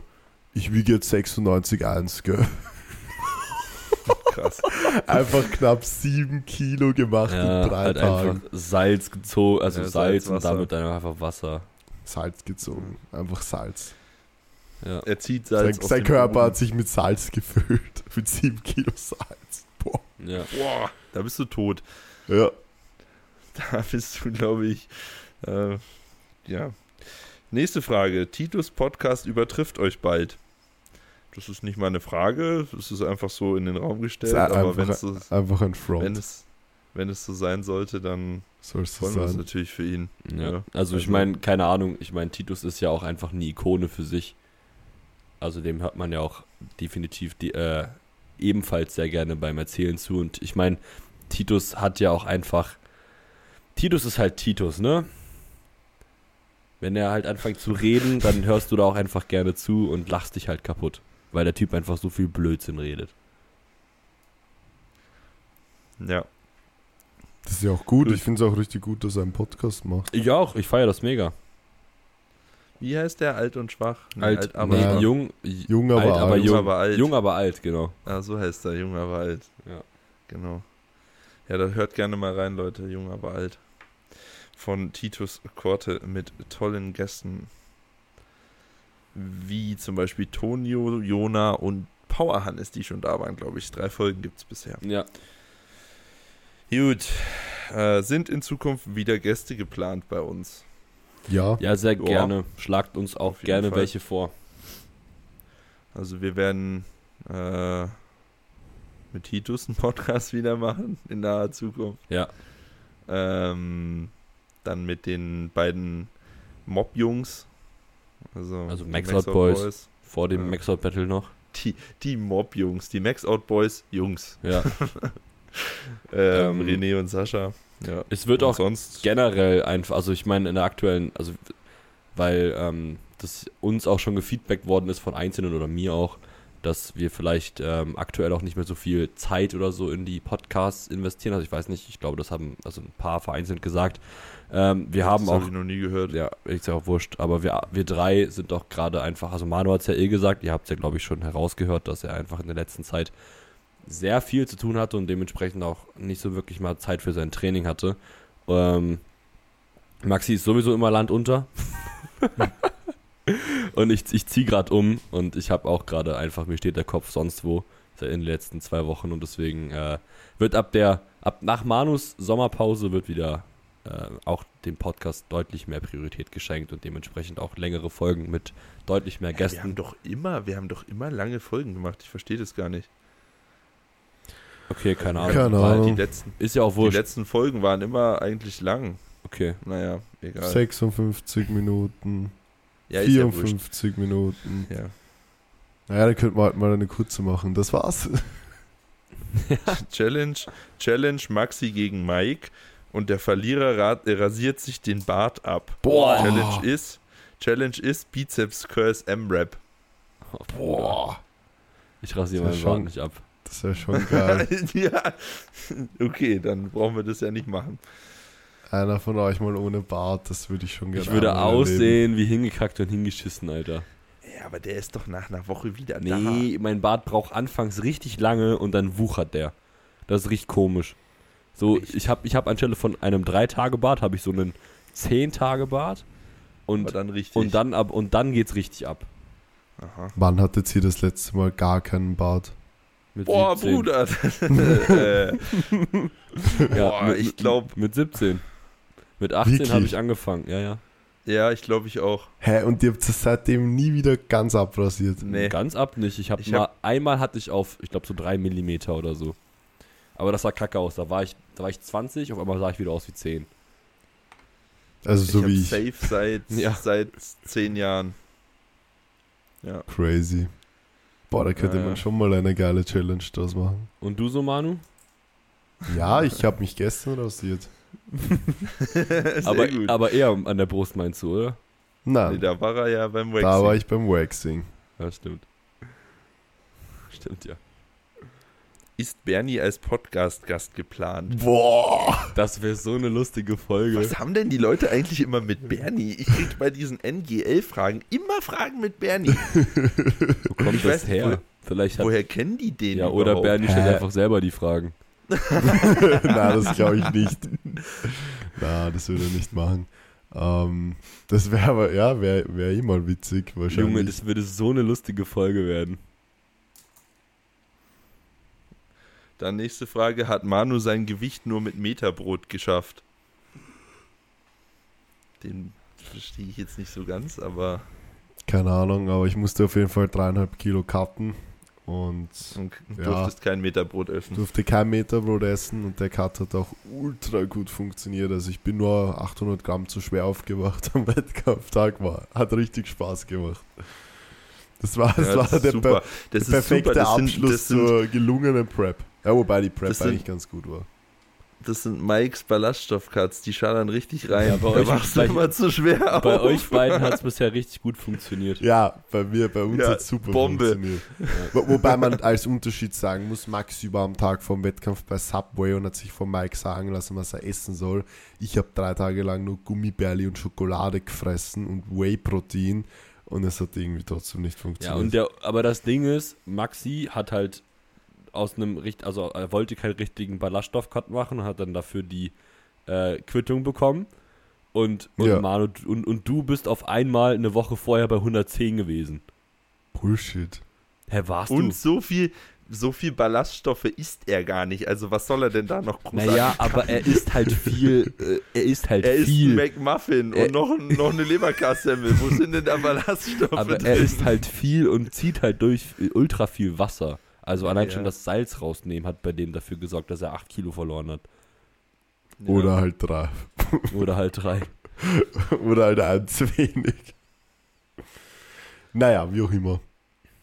ich wiege jetzt 96,1, gell? [LAUGHS] Krass. Einfach knapp 7 Kilo gemacht Ja, in drei halt Tagen. einfach Salz gezogen, also Ja, Salz, Salz, und damit dann einfach Wasser. Salz gezogen. Einfach Salz. Ja. Er zieht Sein, Salz sein dem Körper Boden. hat sich mit Salz gefüllt. [LAUGHS] Mit 7 Kilo Salz. Boah. ja. Boah, da bist du tot. Ja. Da bist du, glaube ich. Äh, ja. Nächste Frage. Titus Podcast übertrifft euch bald. Das ist nicht mal eine Frage, das ist einfach so in den Raum gestellt, Ist aber wenn es, so, Einfach ein Front. wenn, es, wenn es so sein sollte, dann Soll es so freuen wir uns sein. natürlich für ihn. Ja. Ja, Also ich also- meine, keine Ahnung, ich meine, Titus ist ja auch einfach eine Ikone für sich. Also dem hört man ja auch definitiv die, äh, ebenfalls sehr gerne beim Erzählen zu. Und ich meine, Titus hat ja auch einfach. Titus ist halt Titus, ne? Wenn er halt anfängt zu reden, dann hörst du da auch einfach gerne zu und lachst dich halt kaputt. Weil der Typ einfach so viel Blödsinn redet. Ja. Das ist ja auch gut. Ich finde es auch richtig gut, dass er einen Podcast macht. Ich auch, ich feiere das mega. Wie heißt der? Alt und schwach? Nee, Alt, aber nee, Ja. jung, Jung, aber alt, aber alt. jung, aber alt. jung, aber alt, genau. Ah, so heißt er, jung, aber alt. Ja. Genau. Ja, da hört gerne mal rein, Leute, jung, aber alt. Von Titus Korte mit tollen Gästen. Wie zum Beispiel Tonio, Jona und Power Hannes, die schon da waren, glaube ich. Drei Folgen gibt es bisher. Ja, Gut. Äh, sind in Zukunft wieder Gäste geplant bei uns? Ja, ja, sehr Ja. gerne. Schlagt uns auch gerne Fall. welche vor. Also wir werden äh, mit Titus einen Podcast wieder machen in naher Zukunft. Ja, Ähm, dann mit den beiden Mob-Jungs. Also, Also die Max Out Boys. Boys. vor dem Ja. Max Out Battle noch. Die, die Mob-Jungs, die Max Out Boys Jungs. Ja. [LAUGHS] Ähm, Ähm, René und Sascha. Ja. Es wird Und auch sonst. generell einfach, also ich meine in der aktuellen, also weil ähm, das uns auch schon gefeedbackt worden ist von Einzelnen oder mir auch, dass wir vielleicht ähm, aktuell auch nicht mehr so viel Zeit oder so in die Podcasts investieren. Also ich weiß nicht, ich glaube, das haben also ein paar vereinzelt gesagt. Ähm, wir haben das auch hab ich noch nie gehört. ja, ist ja auch wurscht, aber wir, wir drei sind doch gerade einfach, also Manu hat es ja eh gesagt, ihr habt es ja, glaube ich, schon herausgehört, dass er einfach in der letzten Zeit sehr viel zu tun hatte und dementsprechend auch nicht so wirklich mal Zeit für sein Training hatte. Ähm, Maxi ist sowieso immer Land unter. [LAUGHS] und ich, ich ziehe gerade um und ich habe auch gerade einfach, mir steht der Kopf sonst wo seit in den letzten zwei Wochen und deswegen äh, wird ab der, ab nach Manus Sommerpause wird wieder äh, auch dem Podcast deutlich mehr Priorität geschenkt und dementsprechend auch längere Folgen mit deutlich mehr Hä, wir haben Gästen. doch immer, wir haben doch immer lange Folgen gemacht. Ich verstehe das gar nicht. Okay, keine Ahnung. Keine Ahnung. die letzten, Ist ja auch die wurscht. letzten Folgen waren immer eigentlich lang. Okay. Naja, egal. 56 Minuten, ja, ist ja wurscht. 54 Minuten. Ja. Naja, dann könnten wir halt mal eine kurze machen. Das war's. [LAUGHS] Challenge, Challenge Maxi gegen Mike und der Verlierer rat, äh, rasiert sich den Bart ab. Boah. Challenge ist, Challenge ist Bizeps Curse M-Rap. Boah. Ich rasiere meinen ist Bart nicht ab. Das wäre schon geil. [LAUGHS] ja, okay, dann brauchen wir das ja nicht machen. Einer von euch mal ohne Bart, das würde ich schon gerne Ich würde aussehen wie hingekackt und hingeschissen, Alter. Ja, aber der ist doch nach einer Woche wieder Nee, mein Bart braucht anfangs richtig lange und dann wuchert der. Das ist richtig komisch. So, Echt? ich habe ich hab anstelle von einem 3-Tage-Bart, habe ich so einen 10-Tage-Bart da. Aber und, dann richtig. und, dann ab, und dann geht's richtig ab. Aha. Wann hattet ihr das letzte Mal gar keinen Bart? Mit Boah, 17. Bruder. [LAUGHS] [LAUGHS] äh, Ja, Boah, mit, ich glaub- Mit 17. Mit 18 habe ich angefangen, ja, ja. ja, ich glaube ich auch. Hä, und ihr habt es seitdem nie wieder ganz abrasiert? Nee. Ganz ab nicht. Ich habe Ich mal, hab- einmal hatte ich auf, ich glaube so 3 Millimeter oder so. Aber das sah kacke aus. Da war ich, da war ich 20, auf einmal sah ich wieder aus wie 10. Also ich so hab wie ich. safe seit, [LAUGHS] Ja. seit zehn Jahren. Ja. Crazy. Boah, da könnte Ja, man ja. schon mal eine geile Challenge draus machen. Und du so, Manu? Ja, ich habe mich gestern rasiert. [LAUGHS] Aber, gut. aber eher an der Brust meinst du, oder? nee, Nein, da war er ja beim Waxing. da war ich beim Waxing. Ja, stimmt. Stimmt, ja. Ist Bernie als Podcast-Gast geplant? Boah! Das wäre so eine lustige Folge. Was haben denn die Leute eigentlich immer mit Bernie? Ich krieg bei diesen NGL-Fragen immer Fragen mit Bernie. Wo kommt Ich das weiß her? Vielleicht hat, Woher kennen die den ja, oder überhaupt? Bernie stellt Hä? einfach selber die Fragen. [LAUGHS] Nein, das glaube ich nicht. Na, das würde er nicht machen. Ähm, das wäre aber, ja, wäre wär eh mal witzig, wahrscheinlich. Junge, das würde so eine lustige Folge werden. Dann nächste Frage. Hat Manu sein Gewicht nur mit Meterbrot geschafft? Den verstehe ich jetzt nicht so ganz, aber Keine Ahnung, aber ich musste auf jeden Fall dreieinhalb Kilo cutten und du Ja. durftest kein Meterbrot essen. durfte kein Meterbrot essen und der Cut hat auch ultra gut funktioniert. Also ich bin nur 800 Gramm zu schwer aufgewacht am Wettkampftag. War, hat richtig Spaß gemacht. Das war, das Ja, war das der, per der perfekte sind, Abschluss sind, zur gelungenen Prep. Ja, wobei die Prep sind- eigentlich ganz gut war. Das sind Mikes Ballaststoffcuts, die schallern richtig rein. Ja, bei da euch- machst du bei- immer zu schwer Bei auf. euch beiden hat es bisher richtig gut funktioniert. Ja, bei mir, bei uns Ja, hat super Bombe. funktioniert. Wo, wobei man als Unterschied sagen muss, Maxi war am Tag vom Wettkampf bei Subway und hat sich von Mike sagen lassen, was er essen soll. Ich habe drei Tage lang nur Gummibärli und Schokolade gefressen und Whey-Protein und es hat irgendwie trotzdem nicht Ja, funktioniert. und der, aber das Ding ist, Maxi hat halt aus einem richt, also er wollte keinen richtigen Ballaststoff-Cut machen und hat dann dafür die äh, Quittung bekommen. Und, und, Ja. Manu, und, und du bist auf einmal eine Woche vorher bei 110 gewesen. Bullshit. Hä, warst Und du? so viel, so viel Ballaststoffe isst er gar nicht. Also was soll er denn da noch großartig? Naja, aber er isst halt viel. Äh, er isst halt [LAUGHS] er isst viel. einen McMuffin Er- und noch, noch eine Leberkassemmel. Wo sind denn da Ballaststoffe [LAUGHS] aber drin? er isst halt viel und zieht halt durch ultra viel Wasser. Also allein Ja. schon das Salz rausnehmen hat bei dem dafür gesorgt, dass er 8 Kilo verloren hat. Ja. Oder halt drei. [LAUGHS] Oder halt 3. Oder halt ein zu wenig. Naja, wie auch immer.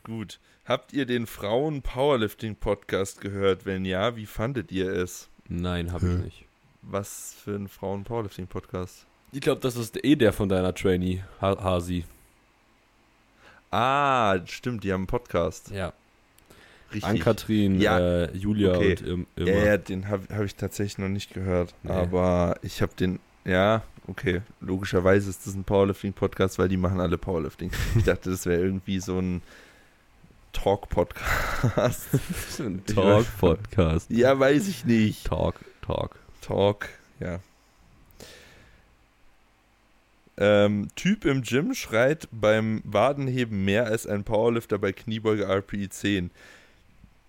Gut. Habt ihr den Frauen-Powerlifting-Podcast gehört? Wenn ja, wie fandet ihr es? Nein, habe ich Hä? nicht. Was für ein Frauen-Powerlifting-Podcast? Ich glaube, das ist eh der von deiner Trainee, ha Hasi. Ah, stimmt, die haben einen Podcast. Ja. Richtig. Ann-Kathrin, Ja. äh, Julia Okay. und im, immer. Ja, ja, den habe hab ich tatsächlich noch nicht gehört. Nee. Aber ich habe den, ja, okay. Logischerweise ist das ein Powerlifting-Podcast, weil die machen alle Powerlifting. Ich dachte, das wäre irgendwie so ein Talk-Podcast. [LAUGHS] ein Talk-Podcast. ja, weiß ich nicht. Talk, Talk. Talk, ja. Ähm, typ im Gym schreit beim Wadenheben mehr als ein Powerlifter bei Kniebeuge RPE 10.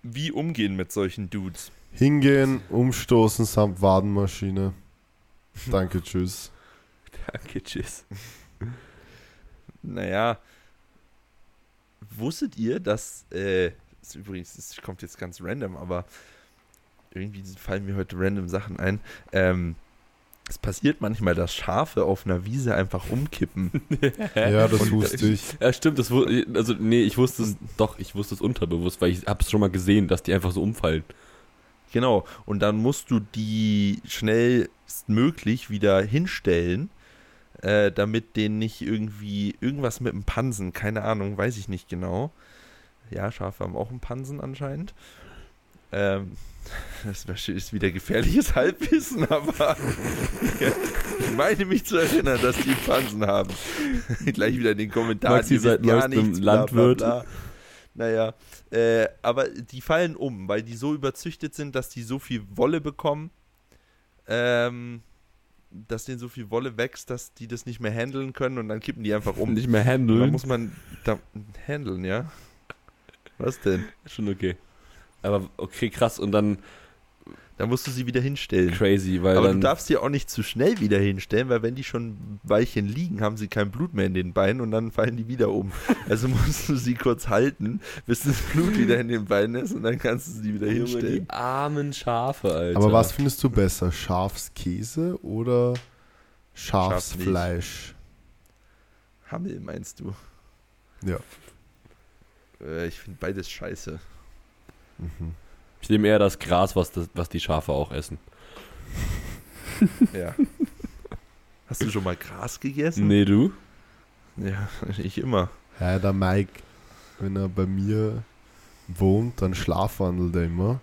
Wie umgehen mit solchen Dudes? Hingehen, umstoßen samt Wadenmaschine. [LAUGHS] Danke, tschüss. Danke, tschüss. Naja, wusstet ihr, dass, äh, ist übrigens, das kommt jetzt ganz random, aber irgendwie fallen mir heute random Sachen ein. Ähm, es passiert manchmal, dass Schafe auf einer Wiese einfach umkippen. [LAUGHS] Ja, das Und- wusste ich. Ja, stimmt, das also nee, ich wusste es doch, ich wusste es unterbewusst, weil ich habe es schon mal gesehen, dass die einfach so umfallen. Genau, und dann musst du die schnellstmöglich wieder hinstellen, äh, damit denen nicht irgendwie irgendwas mit dem Pansen, keine Ahnung, weiß ich nicht genau. Ja, Schafe haben auch einen Pansen anscheinend. Ähm, [LAUGHS] das ist wieder gefährliches Halbwissen, aber [LAUGHS] ich meine mich zu erinnern, dass die Pansen haben. [LAUGHS] Gleich wieder in den Kommentaren. Maxi seit neuestem nichts, bla, bla, Landwirt. bla. Naja, äh, aber die fallen um, weil die so überzüchtet sind, dass die so viel Wolle bekommen, ähm, dass denen so viel Wolle wächst, dass die das nicht mehr handeln können und dann kippen die einfach um. Nicht mehr Und Da handeln. muss man da handeln, ja? Was denn? Schon okay. Aber okay, krass und dann Da musst du sie wieder hinstellen. crazy, weil Aber dann du darfst sie auch nicht zu schnell wieder hinstellen, weil wenn die schon ein Weilchen liegen, haben sie kein Blut mehr in den Beinen und dann fallen die wieder um. [LAUGHS] Also musst du sie kurz halten, bis das Blut wieder in den Beinen ist und dann kannst du sie wieder hinstellen. die armen Schafe, Alter. Aber was findest du besser? Schafskäse oder Schafsfleisch? Hammel meinst du? Ja. Äh, ich finde beides scheiße. Mhm. Ich nehme eher das Gras, was, das, was die Schafe auch essen. Ja. Hast du schon mal Gras gegessen? Nee, du? Ja, ich immer. Ja, der Mike, wenn er bei mir wohnt, dann schlafwandelt er immer.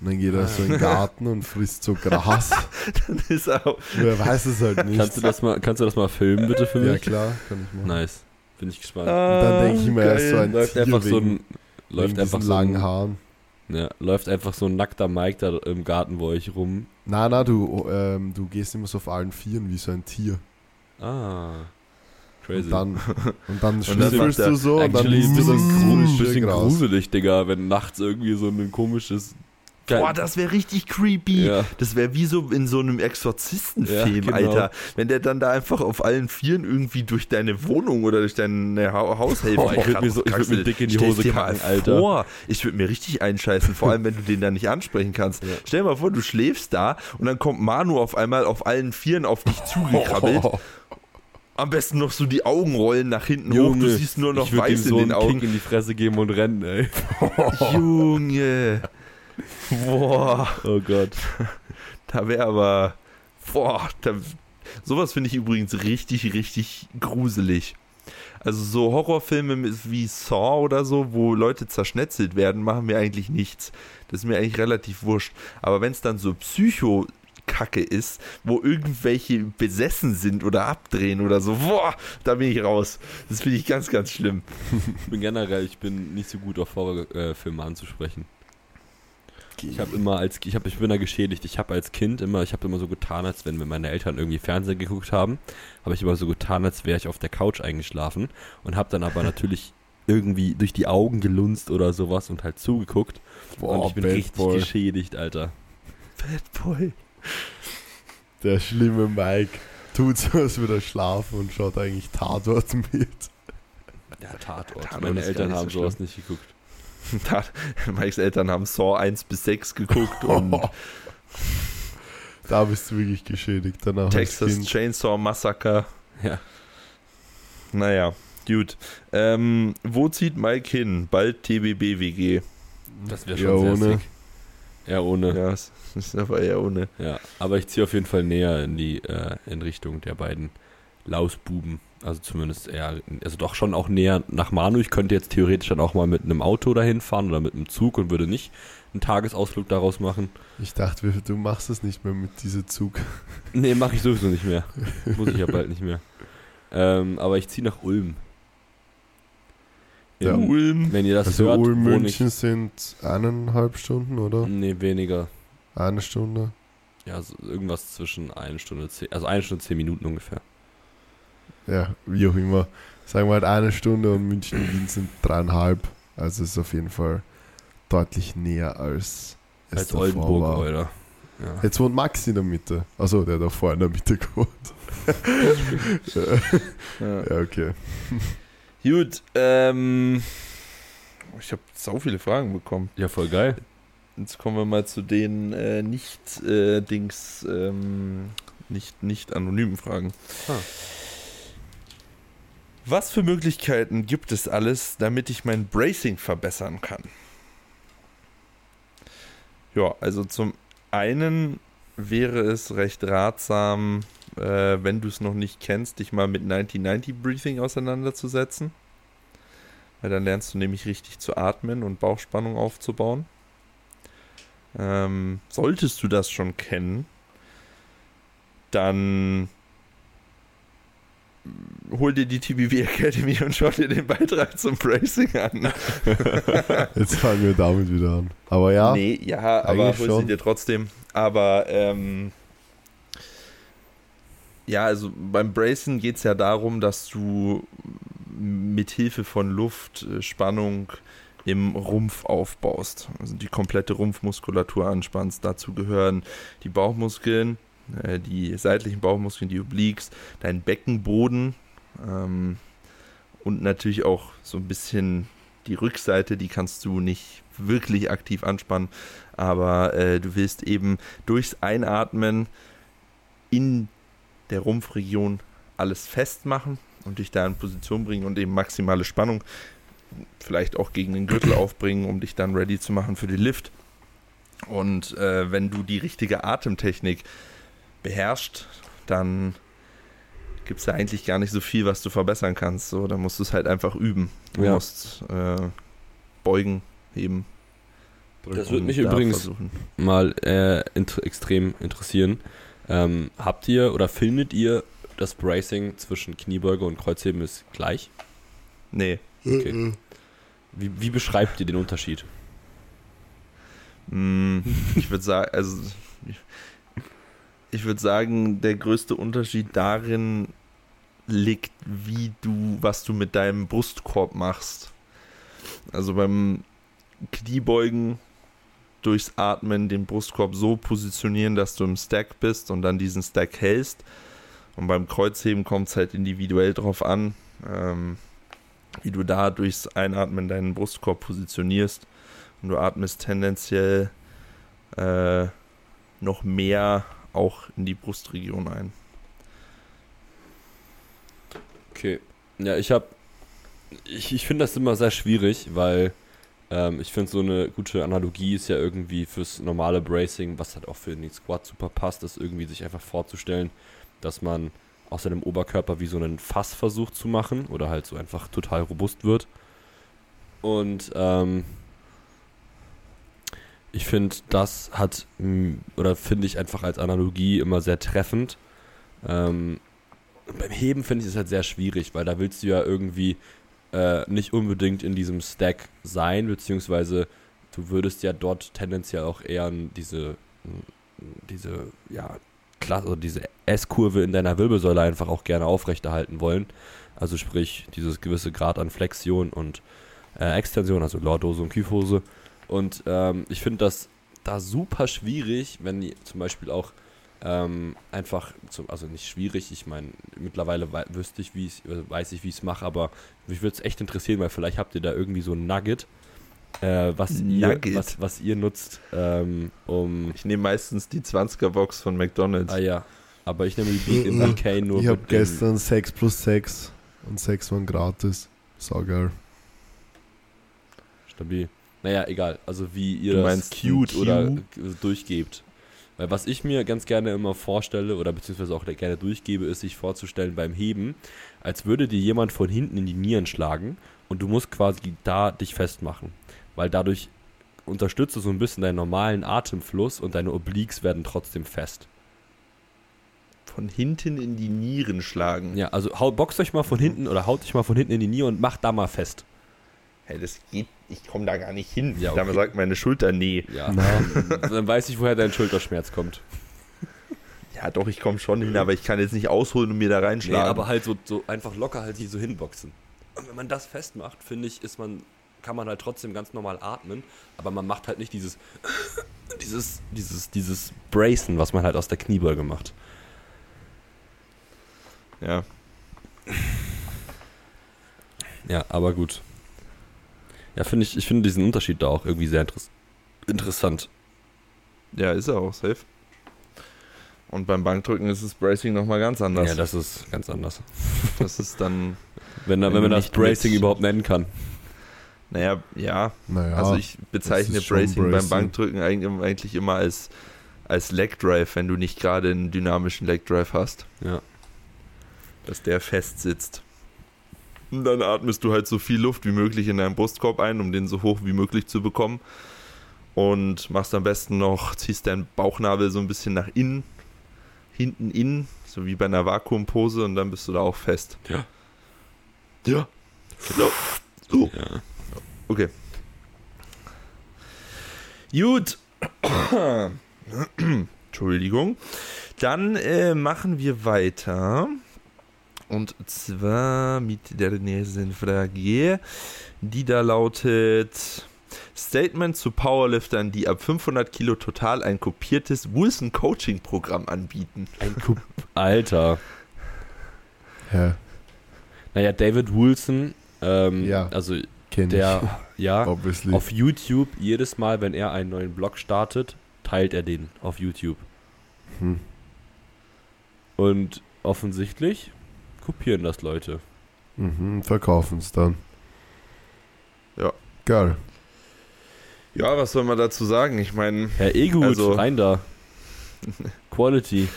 Und dann geht er so in den [LAUGHS] Garten und frisst so Gras. [LAUGHS] Dann ist auch. Wer weiß es halt nicht. Kannst du das mal, kannst du das mal filmen, bitte für ja, mich? klar, kann ich machen. Nice. Bin ich gespannt. dann denk ich mir, er ist so ein läuft Tier einfach so wegen- ein läuft einfach so langen ein, Haaren. Ja, läuft einfach so ein nackter Mike da im Garten bei euch rum. Na, na, du, ähm, du gehst immer so auf allen Vieren wie so ein Tier. Ah. Crazy. Und dann, und dann schnüffelst du so und dann Actually ein bisschen, gruselig, Digga, wenn nachts irgendwie so ein komisches. Boah, das wäre richtig creepy. Ja. Das wäre wie so in so einem Exorzistenfilm, Ja, genau. Alter. Wenn der dann da einfach auf allen Vieren irgendwie durch deine Wohnung oder durch deine ha Haushälfte Boah, ich würd mir so- ich würd mir dick in die Hose kacken, Alter. Vor, ich würde mir richtig einscheißen, vor allem wenn du den da nicht ansprechen kannst. Ja. Stell dir mal vor, du schläfst da und dann kommt Manu auf einmal auf allen Vieren auf dich zugekrabbelt [LAUGHS] Am besten noch so die Augenrollen nach hinten hoch. Du siehst nur noch ich weiß so in den einen Augen. Kick in die Fresse geben und rennen, ey. [LAUGHS] Junge. Boah. Oh Gott. [LAUGHS] Da wäre aber. Boah, da, sowas finde ich übrigens richtig, richtig gruselig. Also so Horrorfilme wie Saw oder so, wo Leute zerschnetzelt werden, machen mir eigentlich nichts. Das ist mir eigentlich relativ wurscht. Aber wenn es dann so Psycho-Kacke ist, wo irgendwelche besessen sind oder abdrehen oder so, boah, da bin ich raus. Das finde ich ganz, ganz schlimm. [LAUGHS] Ich bin generell, ich bin nicht so gut auf Horrorfilme anzusprechen. Ich habe immer als ich habe ich bin da geschädigt. Ich habe als Kind immer, ich habe immer so getan, als wenn mir meine Eltern irgendwie Fernsehen geguckt haben, habe ich immer so getan, als wäre ich auf der Couch eingeschlafen und habe dann aber natürlich irgendwie durch die Augen gelunzt oder sowas und halt zugeguckt und ich bin Bad richtig Boy. geschädigt, Alter. Bad Boy. Der schlimme Mike tut so, [LAUGHS] als würde er schlafen und schaut eigentlich Tatort mit. Ja, Tatort. Tatort Meine Eltern haben so sowas nicht geguckt. [LAUGHS] Da, Mikes Eltern haben Saw 1 bis 6 geguckt und [LAUGHS] da bist du wirklich geschädigt danach. Texas. Chainsaw Massacre. Ja. Naja, gut. Ähm, wo zieht Mike hin? Bald TBB-WG. Das wäre Ja, schon sehr ohne. sick. Ja, ohne. Ja, es ist aber eher ohne. Ja, aber ich ziehe auf jeden Fall näher in die äh, in Richtung der beiden Lausbuben. Also zumindest eher, also doch schon auch näher nach Manu. Ich könnte jetzt theoretisch dann auch mal mit einem Auto dahin fahren oder mit einem Zug und würde nicht einen Tagesausflug daraus machen. Ich dachte, du machst das nicht mehr mit diesem Zug. [LAUGHS] Nee, mache ich sowieso nicht mehr. [LAUGHS] Muss ich ja bald nicht mehr. Ähm, aber ich ziehe nach Ulm. Ja. In- Ulm. Wenn ihr das Also hört, Ulm, München sind eineinhalb Stunden, oder? Nee, weniger. Eine Stunde. Ja, so irgendwas zwischen eine Stunde, zehn, also eine Stunde, zehn Minuten ungefähr. Ja, wie auch immer. Sagen wir halt eine Stunde und München und Wien sind dreieinhalb. Also ist auf jeden Fall deutlich näher als es Als Oldenburg, war. Alter. Ja. Jetzt wohnt Max in der Mitte. Achso, der hat auch vorher in der Mitte gewohnt. [LAUGHS] Ja. ja, okay. Gut, ähm. Ich habe so viele Fragen bekommen. ja, voll geil. Jetzt kommen wir mal zu den äh, nicht äh, Dings, ähm, nicht, nicht anonymen Fragen. Ah. Was für Möglichkeiten gibt es alles, damit ich mein Bracing verbessern kann? Ja, also zum einen wäre es recht ratsam, äh, wenn du es noch nicht kennst, dich mal mit 90-90 Breathing auseinanderzusetzen. Weil dann lernst du nämlich richtig zu atmen und Bauchspannung aufzubauen. Ähm, solltest du das schon kennen, dann hol dir die TBV Academy und schau dir den Beitrag zum Bracing an. [LAUGHS] Jetzt fangen wir damit wieder an. Aber ja, Nee, ja, aber hol sie dir trotzdem. Aber ähm, ja, also beim Bracen geht es ja darum, dass du mit Hilfe von Luft äh, Spannung im Rumpf aufbaust. Also die komplette Rumpfmuskulatur anspannst. Dazu gehören die Bauchmuskeln, äh, die seitlichen Bauchmuskeln, die Obliques, dein Beckenboden ähm, und natürlich auch so ein bisschen die Rückseite, die kannst du nicht wirklich aktiv anspannen, aber äh, du willst eben durchs Einatmen in der Rumpfregion alles festmachen und dich da in Position bringen und eben maximale Spannung vielleicht auch gegen den Gürtel [CLEARS THROAT] aufbringen, um dich dann ready zu machen für den Lift. Und äh, wenn du die richtige Atemtechnik beherrschst, dann gibt es ja eigentlich gar nicht so viel, was du verbessern kannst. So, dann musst du es halt einfach üben. Du Ja. musst äh, beugen, heben. Das würde mich da übrigens versuchen. mal äh, int extrem interessieren. Ähm, habt ihr oder findet ihr das Bracing zwischen Kniebeuge und Kreuzheben ist gleich? Nee. Okay. Wie, wie beschreibt ihr den Unterschied? Mm, Ich würde sagen, also ich- würde sagen, der größte Unterschied darin liegt, wie du, was du mit deinem Brustkorb machst. Also beim Kniebeugen durchs Atmen den Brustkorb so positionieren, dass du im Stack bist und dann diesen Stack hältst. Und beim Kreuzheben kommt es halt individuell drauf an, ähm, wie du da durchs Einatmen deinen Brustkorb positionierst. Und du atmest tendenziell äh, noch mehr auch in die Brustregion ein. Okay. Ja, ich habe. Ich, ich finde das immer sehr schwierig, weil ähm, ich finde, so eine gute Analogie ist ja irgendwie fürs normale Bracing, was halt auch für den Squat super passt, ist irgendwie sich einfach vorzustellen, dass man aus seinem Oberkörper wie so einen Fass versucht zu machen oder halt so einfach total robust wird. Und ähm, ich finde, das hat, oder finde ich einfach als Analogie immer sehr treffend. Ähm, beim Heben finde ich es halt sehr schwierig, weil da willst du ja irgendwie äh, nicht unbedingt in diesem Stack sein, beziehungsweise du würdest ja dort tendenziell auch eher diese, diese, ja, Klasse, also diese S-Kurve in deiner Wirbelsäule einfach auch gerne aufrechterhalten wollen. Also sprich, dieses gewisse Grad an Flexion und äh, Extension, also Lordose und Kyphose. Und ähm, ich finde das da super schwierig, wenn die zum Beispiel auch ähm, einfach, zum, also nicht schwierig, ich meine, mittlerweile wei wüsste ich, wie ich, weiß ich, wie ich es mache, aber mich würde es echt interessieren, weil vielleicht habt ihr da irgendwie so ein Nugget, äh, was, Nugget. Ihr, was, was ihr nutzt, ähm, um. Ich nehme meistens die 20er-Box von McDonalds. Ah ja, aber ich nehme die BK nur Ich habe gestern 6 plus 6 und 6 waren gratis. Saugeil. Stabil. Naja, egal. Also wie ihr Du das cute oder durchgebt. Weil was ich mir ganz gerne immer vorstelle oder beziehungsweise auch gerne durchgebe, ist sich vorzustellen beim Heben, als würde dir jemand von hinten in die Nieren schlagen und du musst quasi da dich festmachen. Weil dadurch unterstützt du so ein bisschen deinen normalen Atemfluss und deine Obliques werden trotzdem fest. Von hinten in die Nieren schlagen. Ja, also haut, boxt euch mal von hinten oder haut euch mal von hinten in die Niere und macht da mal fest. Hey, das geht, ich komme da gar nicht hin. Ja, Da okay. sagt meine Schulter, nee. Ja, dann weiß ich, woher dein Schulterschmerz kommt. Ja, doch, ich komme schon hin, aber ich kann jetzt nicht ausholen und mir da Nee, reinschlagen. aber halt so, so einfach locker halt hier so hinboxen. Und wenn man das festmacht, finde ich, ist man, kann man halt trotzdem ganz normal atmen, aber man macht halt nicht dieses, [LAUGHS] dieses, dieses, dieses Bracen, was man halt aus der Kniebeuge macht. ja. Ja, aber gut. Ja, finde ich, ich finde diesen Unterschied da auch irgendwie sehr interess interessant. ja, ist er auch, safe. Und beim Bankdrücken ist das Bracing nochmal ganz anders. Ja, das ist ganz anders. [LAUGHS] das ist dann, Wenn, wenn, Wenn man das Bracing mit- überhaupt nennen kann. naja, ja. Naja, also ich bezeichne schon Bracing, beim Bracing. Bankdrücken eigentlich, eigentlich immer als, als Leg Drive, wenn du nicht gerade einen dynamischen Leg Drive hast. Ja. dass der fest sitzt. Und dann atmest du halt so viel Luft wie möglich in deinen Brustkorb ein, um den so hoch wie möglich zu bekommen. Und machst am besten noch, ziehst deinen Bauchnabel so ein bisschen nach innen, hinten innen, so wie bei einer Vakuumpose und dann bist du da auch fest. Ja. Ja. Genau. So. Ja. Okay. Gut. [COUGHS] Entschuldigung. Dann äh, machen wir weiter. Und zwar mit der nächsten Frage, die da lautet: Statement zu Powerliftern, die ab 500 Kilo total ein kopiertes Wilson Coaching Programm anbieten. Ein Kup [LAUGHS] Alter. Hä? Naja, David Wilson, ähm, Ja. also Kenn der, ja. Obviously. auf YouTube, jedes Mal, wenn er einen neuen Blog startet, teilt er den auf YouTube. Hm. Und offensichtlich kopieren das Leute. Mhm, verkaufen es dann. Ja. Geil. Ja, was soll man dazu sagen? Ich meine, Ja, eh gut, Also- rein da. [LAUGHS] Quality.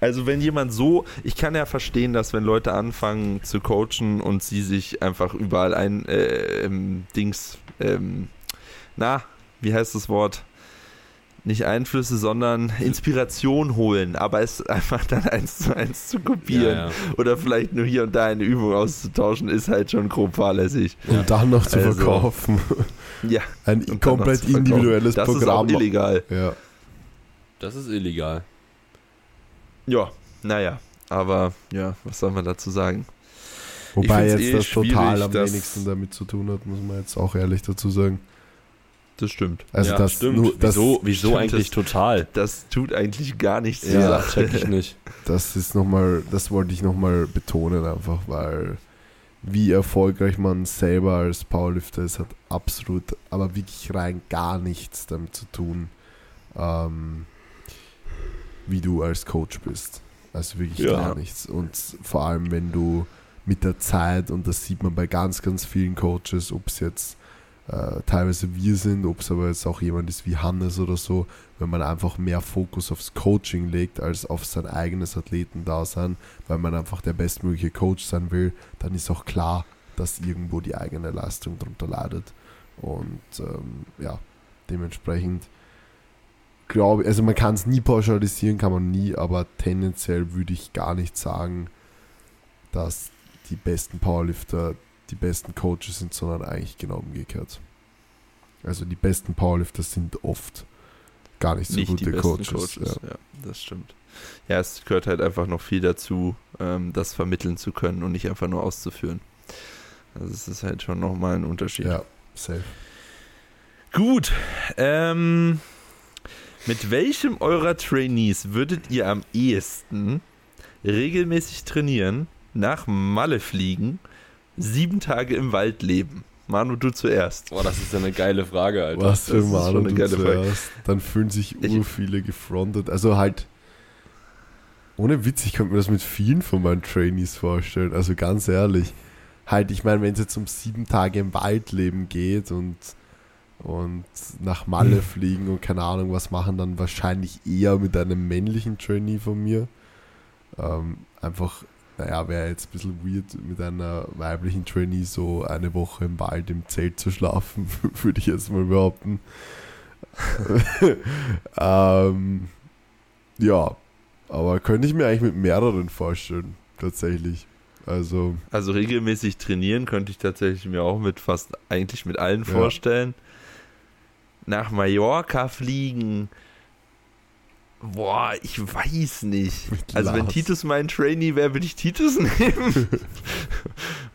Also wenn jemand so, ich kann ja verstehen, dass wenn Leute anfangen zu coachen und sie sich einfach überall ein äh, ähm, Dings, ähm, na, wie heißt das Wort? Nicht Einflüsse, sondern Inspiration holen, aber es einfach dann eins zu eins zu kopieren Ja, ja. oder vielleicht nur hier und da eine Übung auszutauschen, ist halt schon grob fahrlässig. Und dann noch zu Also, verkaufen. Ja, Ein komplett individuelles das Programm. ist auch illegal. Ja. Das ist illegal. Ja, naja, aber ja, was soll man dazu sagen? Wobei jetzt eh das total am wenigsten damit zu tun hat, muss man jetzt auch ehrlich dazu sagen. Das stimmt. Also ja, das stimmt. nur das, wieso wieso stimmt, eigentlich das- total? Das tut eigentlich gar nichts zur Ja, Sache. check ich nicht. [LAUGHS] das ist noch mal, das wollte ich nochmal betonen einfach, weil wie erfolgreich man selber als Powerlifter ist, hat absolut, aber wirklich rein gar nichts damit zu tun, ähm, wie du als Coach bist. Also wirklich Ja. gar nichts. Und vor allem, wenn du mit der Zeit, und das sieht man bei ganz, ganz vielen Coaches, ob es jetzt äh, teilweise wir sind, ob es aber jetzt auch jemand ist wie Hannes oder so, wenn man einfach mehr Fokus aufs Coaching legt als auf sein eigenes Athletendasein, weil man einfach der bestmögliche Coach sein will, dann ist auch klar, dass irgendwo die eigene Leistung darunter leidet. Und ähm, ja, dementsprechend glaube also man kann es nie pauschalisieren, kann man nie, aber tendenziell würde ich gar nicht sagen, dass die besten Powerlifter die besten Coaches sind, sondern eigentlich genau umgekehrt. Also die besten Powerlifter sind oft gar nicht so nicht gute die besten Coaches. Coaches. Ja. das stimmt. Ja, es gehört halt einfach noch viel dazu, ähm, das vermitteln zu können und nicht einfach nur auszuführen. Also es ist halt schon nochmal ein Unterschied. Ja, ja safe. Gut. Ähm, mit welchem eurer Trainees würdet ihr am ehesten regelmäßig trainieren, nach Malle fliegen, sieben Tage im Wald leben? Manu, du zuerst. Boah, das ist ja eine geile Frage, Alter. Was für das Manu du geile Frage. zuerst. Dann fühlen sich Ich- ur viele gefrontet. Also halt, ohne Witz, ich könnte mir das mit vielen von meinen Trainees vorstellen. Also ganz ehrlich. Halt, ich meine, wenn es jetzt um sieben Tage im Wald leben geht und, und nach Malle Hm. [LAUGHS] fliegen und keine Ahnung was machen, dann wahrscheinlich eher mit einem männlichen Trainee von mir. Ähm, einfach, naja, wäre jetzt ein bisschen weird, mit einer weiblichen Trainee so eine Woche im Wald im Zelt zu schlafen, [LAUGHS] würde ich jetzt mal behaupten. [LAUGHS] ähm, ja, aber könnte ich mir eigentlich mit mehreren vorstellen, tatsächlich. Also, Also regelmäßig trainieren könnte ich tatsächlich mir auch mit fast, eigentlich mit allen Ja. vorstellen. Nach Mallorca fliegen. Boah, ich weiß nicht. Mit Also wenn Lars. Titus mein Trainee wäre, würde ich Titus [LAUGHS] nehmen.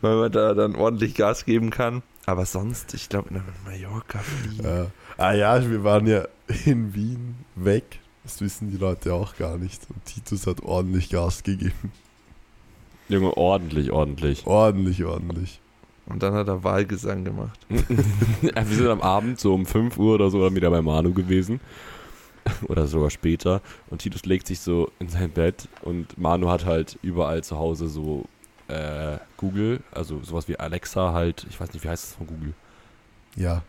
Weil man da dann ordentlich Gas geben kann. Aber sonst, ich glaube, nach Mallorca fliegen. äh, ah ja, wir waren ja in Wien weg. Das wissen die Leute auch gar nicht. Und Titus hat ordentlich Gas gegeben. Junge, ordentlich, ordentlich. Ordentlich, ordentlich. Und dann hat er Wahlgesang gemacht. [LAUGHS] Ja, wir sind am Abend so um 5 Uhr oder so dann wieder bei Manu gewesen. [LAUGHS] Oder sogar später. Und Titus legt sich so in sein Bett und Manu hat halt überall zu Hause so äh, Google, also sowas wie Alexa halt, ich weiß nicht, wie heißt das von Google? Ja,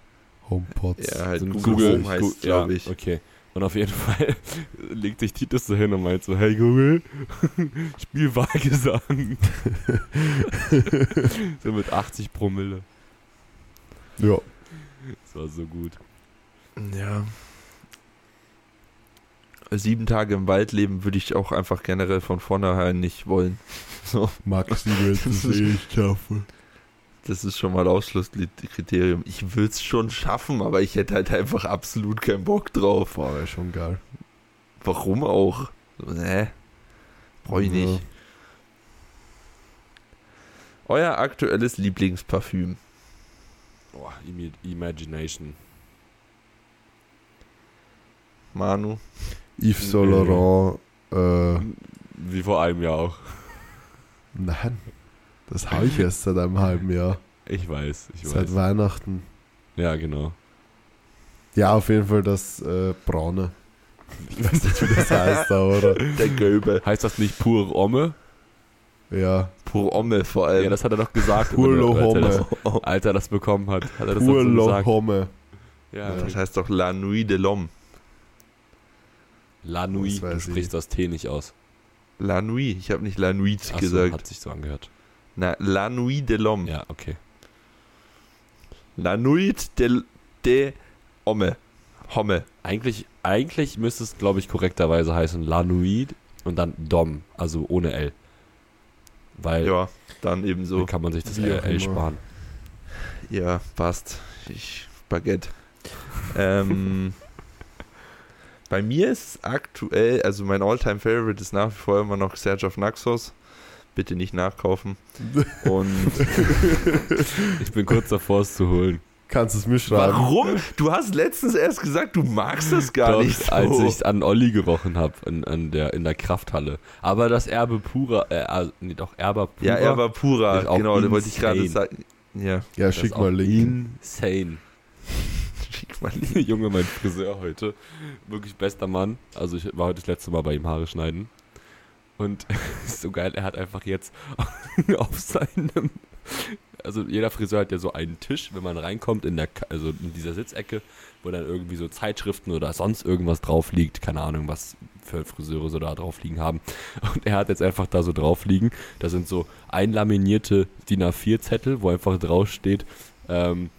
HomePods. Ja, halt So ein Google, Home heißt, ja, glaube ich. Okay. Und auf jeden [LAUGHS] Fall legt sich Titus so hin und meint so, hey Google, [LAUGHS] spiel Wahlgesang. so mit 80 Promille. Ja. Das war so gut. Ja. Sieben Tage im Wald leben würde ich auch einfach generell von vornherein nicht wollen. [LAUGHS] So, Maxi wird Das es ist- eh nicht schaffen. das ist schon mal Ausschlusskriterium. Ich würde es schon schaffen, aber ich hätte halt einfach absolut keinen Bock drauf. Boah, wäre schon geil. Warum auch? So, Nee, brauche ich Ja. nicht. Euer aktuelles Lieblingsparfüm. Boah, Imi- Imagination. Manu. Yves Saint Laurent, äh, Wie vor einem Jahr auch. nein. Das habe ich erst seit einem halben Jahr. Ich weiß, ich Seit weiß. Weihnachten. Ja, genau. Ja, auf jeden Fall das äh, Braune. Ich weiß nicht, wie das heißt, aber [LAUGHS] Der Gelbe. Heißt das nicht pure Omme? ja. Pur Omme vor allem. Ja, das hat er doch gesagt. Pur als er das, Homme. als er das bekommen hat. Hat er das Pur Lo gesagt? Homme. Ja, das heißt doch La Nuit de l'Homme. La Nuit, du weiß ich. sprichst das T nicht aus. La Nuit. Ich habe nicht La Nuit Ach so, gesagt. hat sich so angehört. Na, La Nuit de l'Homme. Ja, okay. La Nuit de, de Homme. Homme. Eigentlich, eigentlich müsste es, glaube ich, korrekterweise heißen La Nuit und dann Dom, also ohne L. Weil Ja, dann eben so. dann kann man sich das L, L sparen. Ja, passt. Ich, Baguette. ähm, [LAUGHS] bei mir ist es aktuell, also mein Alltime favorite ist nach wie vor immer noch Serge of Naxos. Bitte nicht nachkaufen. [LAUGHS] Und Ich bin kurz davor, es zu holen. Kannst du es mir schreiben? warum? Du hast letztens erst gesagt, du magst das gar Doch, nicht so. als ich an Olli gerochen habe in, an der, in der Krafthalle. Aber das Erbe purer, äh, also, nee, doch, Erbe purer. ja, er purer. auch Genau, da wollte ich gerade sagen. Ja, Ja, schick mal Link. Insane. Schick mal [LAUGHS] Junge, mein Friseur heute. Wirklich bester Mann. Also ich war heute das letzte Mal bei ihm Haare schneiden. Und [LAUGHS] so geil, er hat einfach jetzt [LAUGHS] auf seinem. Also jeder Friseur hat ja so einen Tisch, wenn man reinkommt, in der, also in dieser Sitzecke, wo dann irgendwie so Zeitschriften oder sonst irgendwas drauf liegt. Keine Ahnung, was für Friseure so da drauf liegen haben. Und er hat jetzt einfach da so drauf liegen. Da sind so einlaminierte DIN A4-Zettel, wo einfach drauf steht, ähm,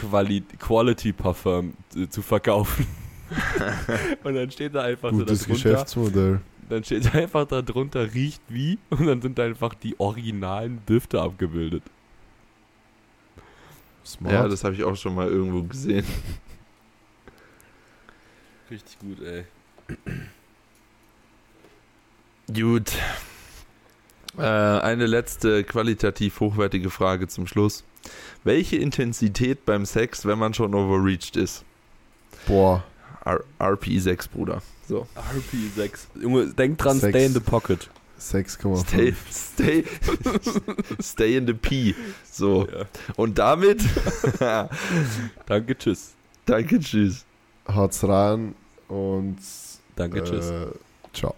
Quali Quality Parfum zu, zu verkaufen. [LAUGHS] und dann steht da einfach Gutes so da drunter, Geschäftsmodell. dann steht einfach da drunter riecht wie und dann sind einfach die originalen Düfte abgebildet. Smart. Ja, das habe ich auch schon mal irgendwo gesehen. Richtig gut, ey. Gut. Äh, eine letzte qualitativ hochwertige Frage zum Schluss. Welche Intensität beim Sex, wenn man schon overreached ist? Boah, R RP6, Bruder. So. RP6. Junge, denk dran, Sechs. stay in the pocket. 6,5. Stay, stay, [LAUGHS] stay in the P. So. Ja. Und damit, [LAUGHS] Danke, tschüss. danke, tschüss. Haut's rein und Danke, tschüss. äh, ciao.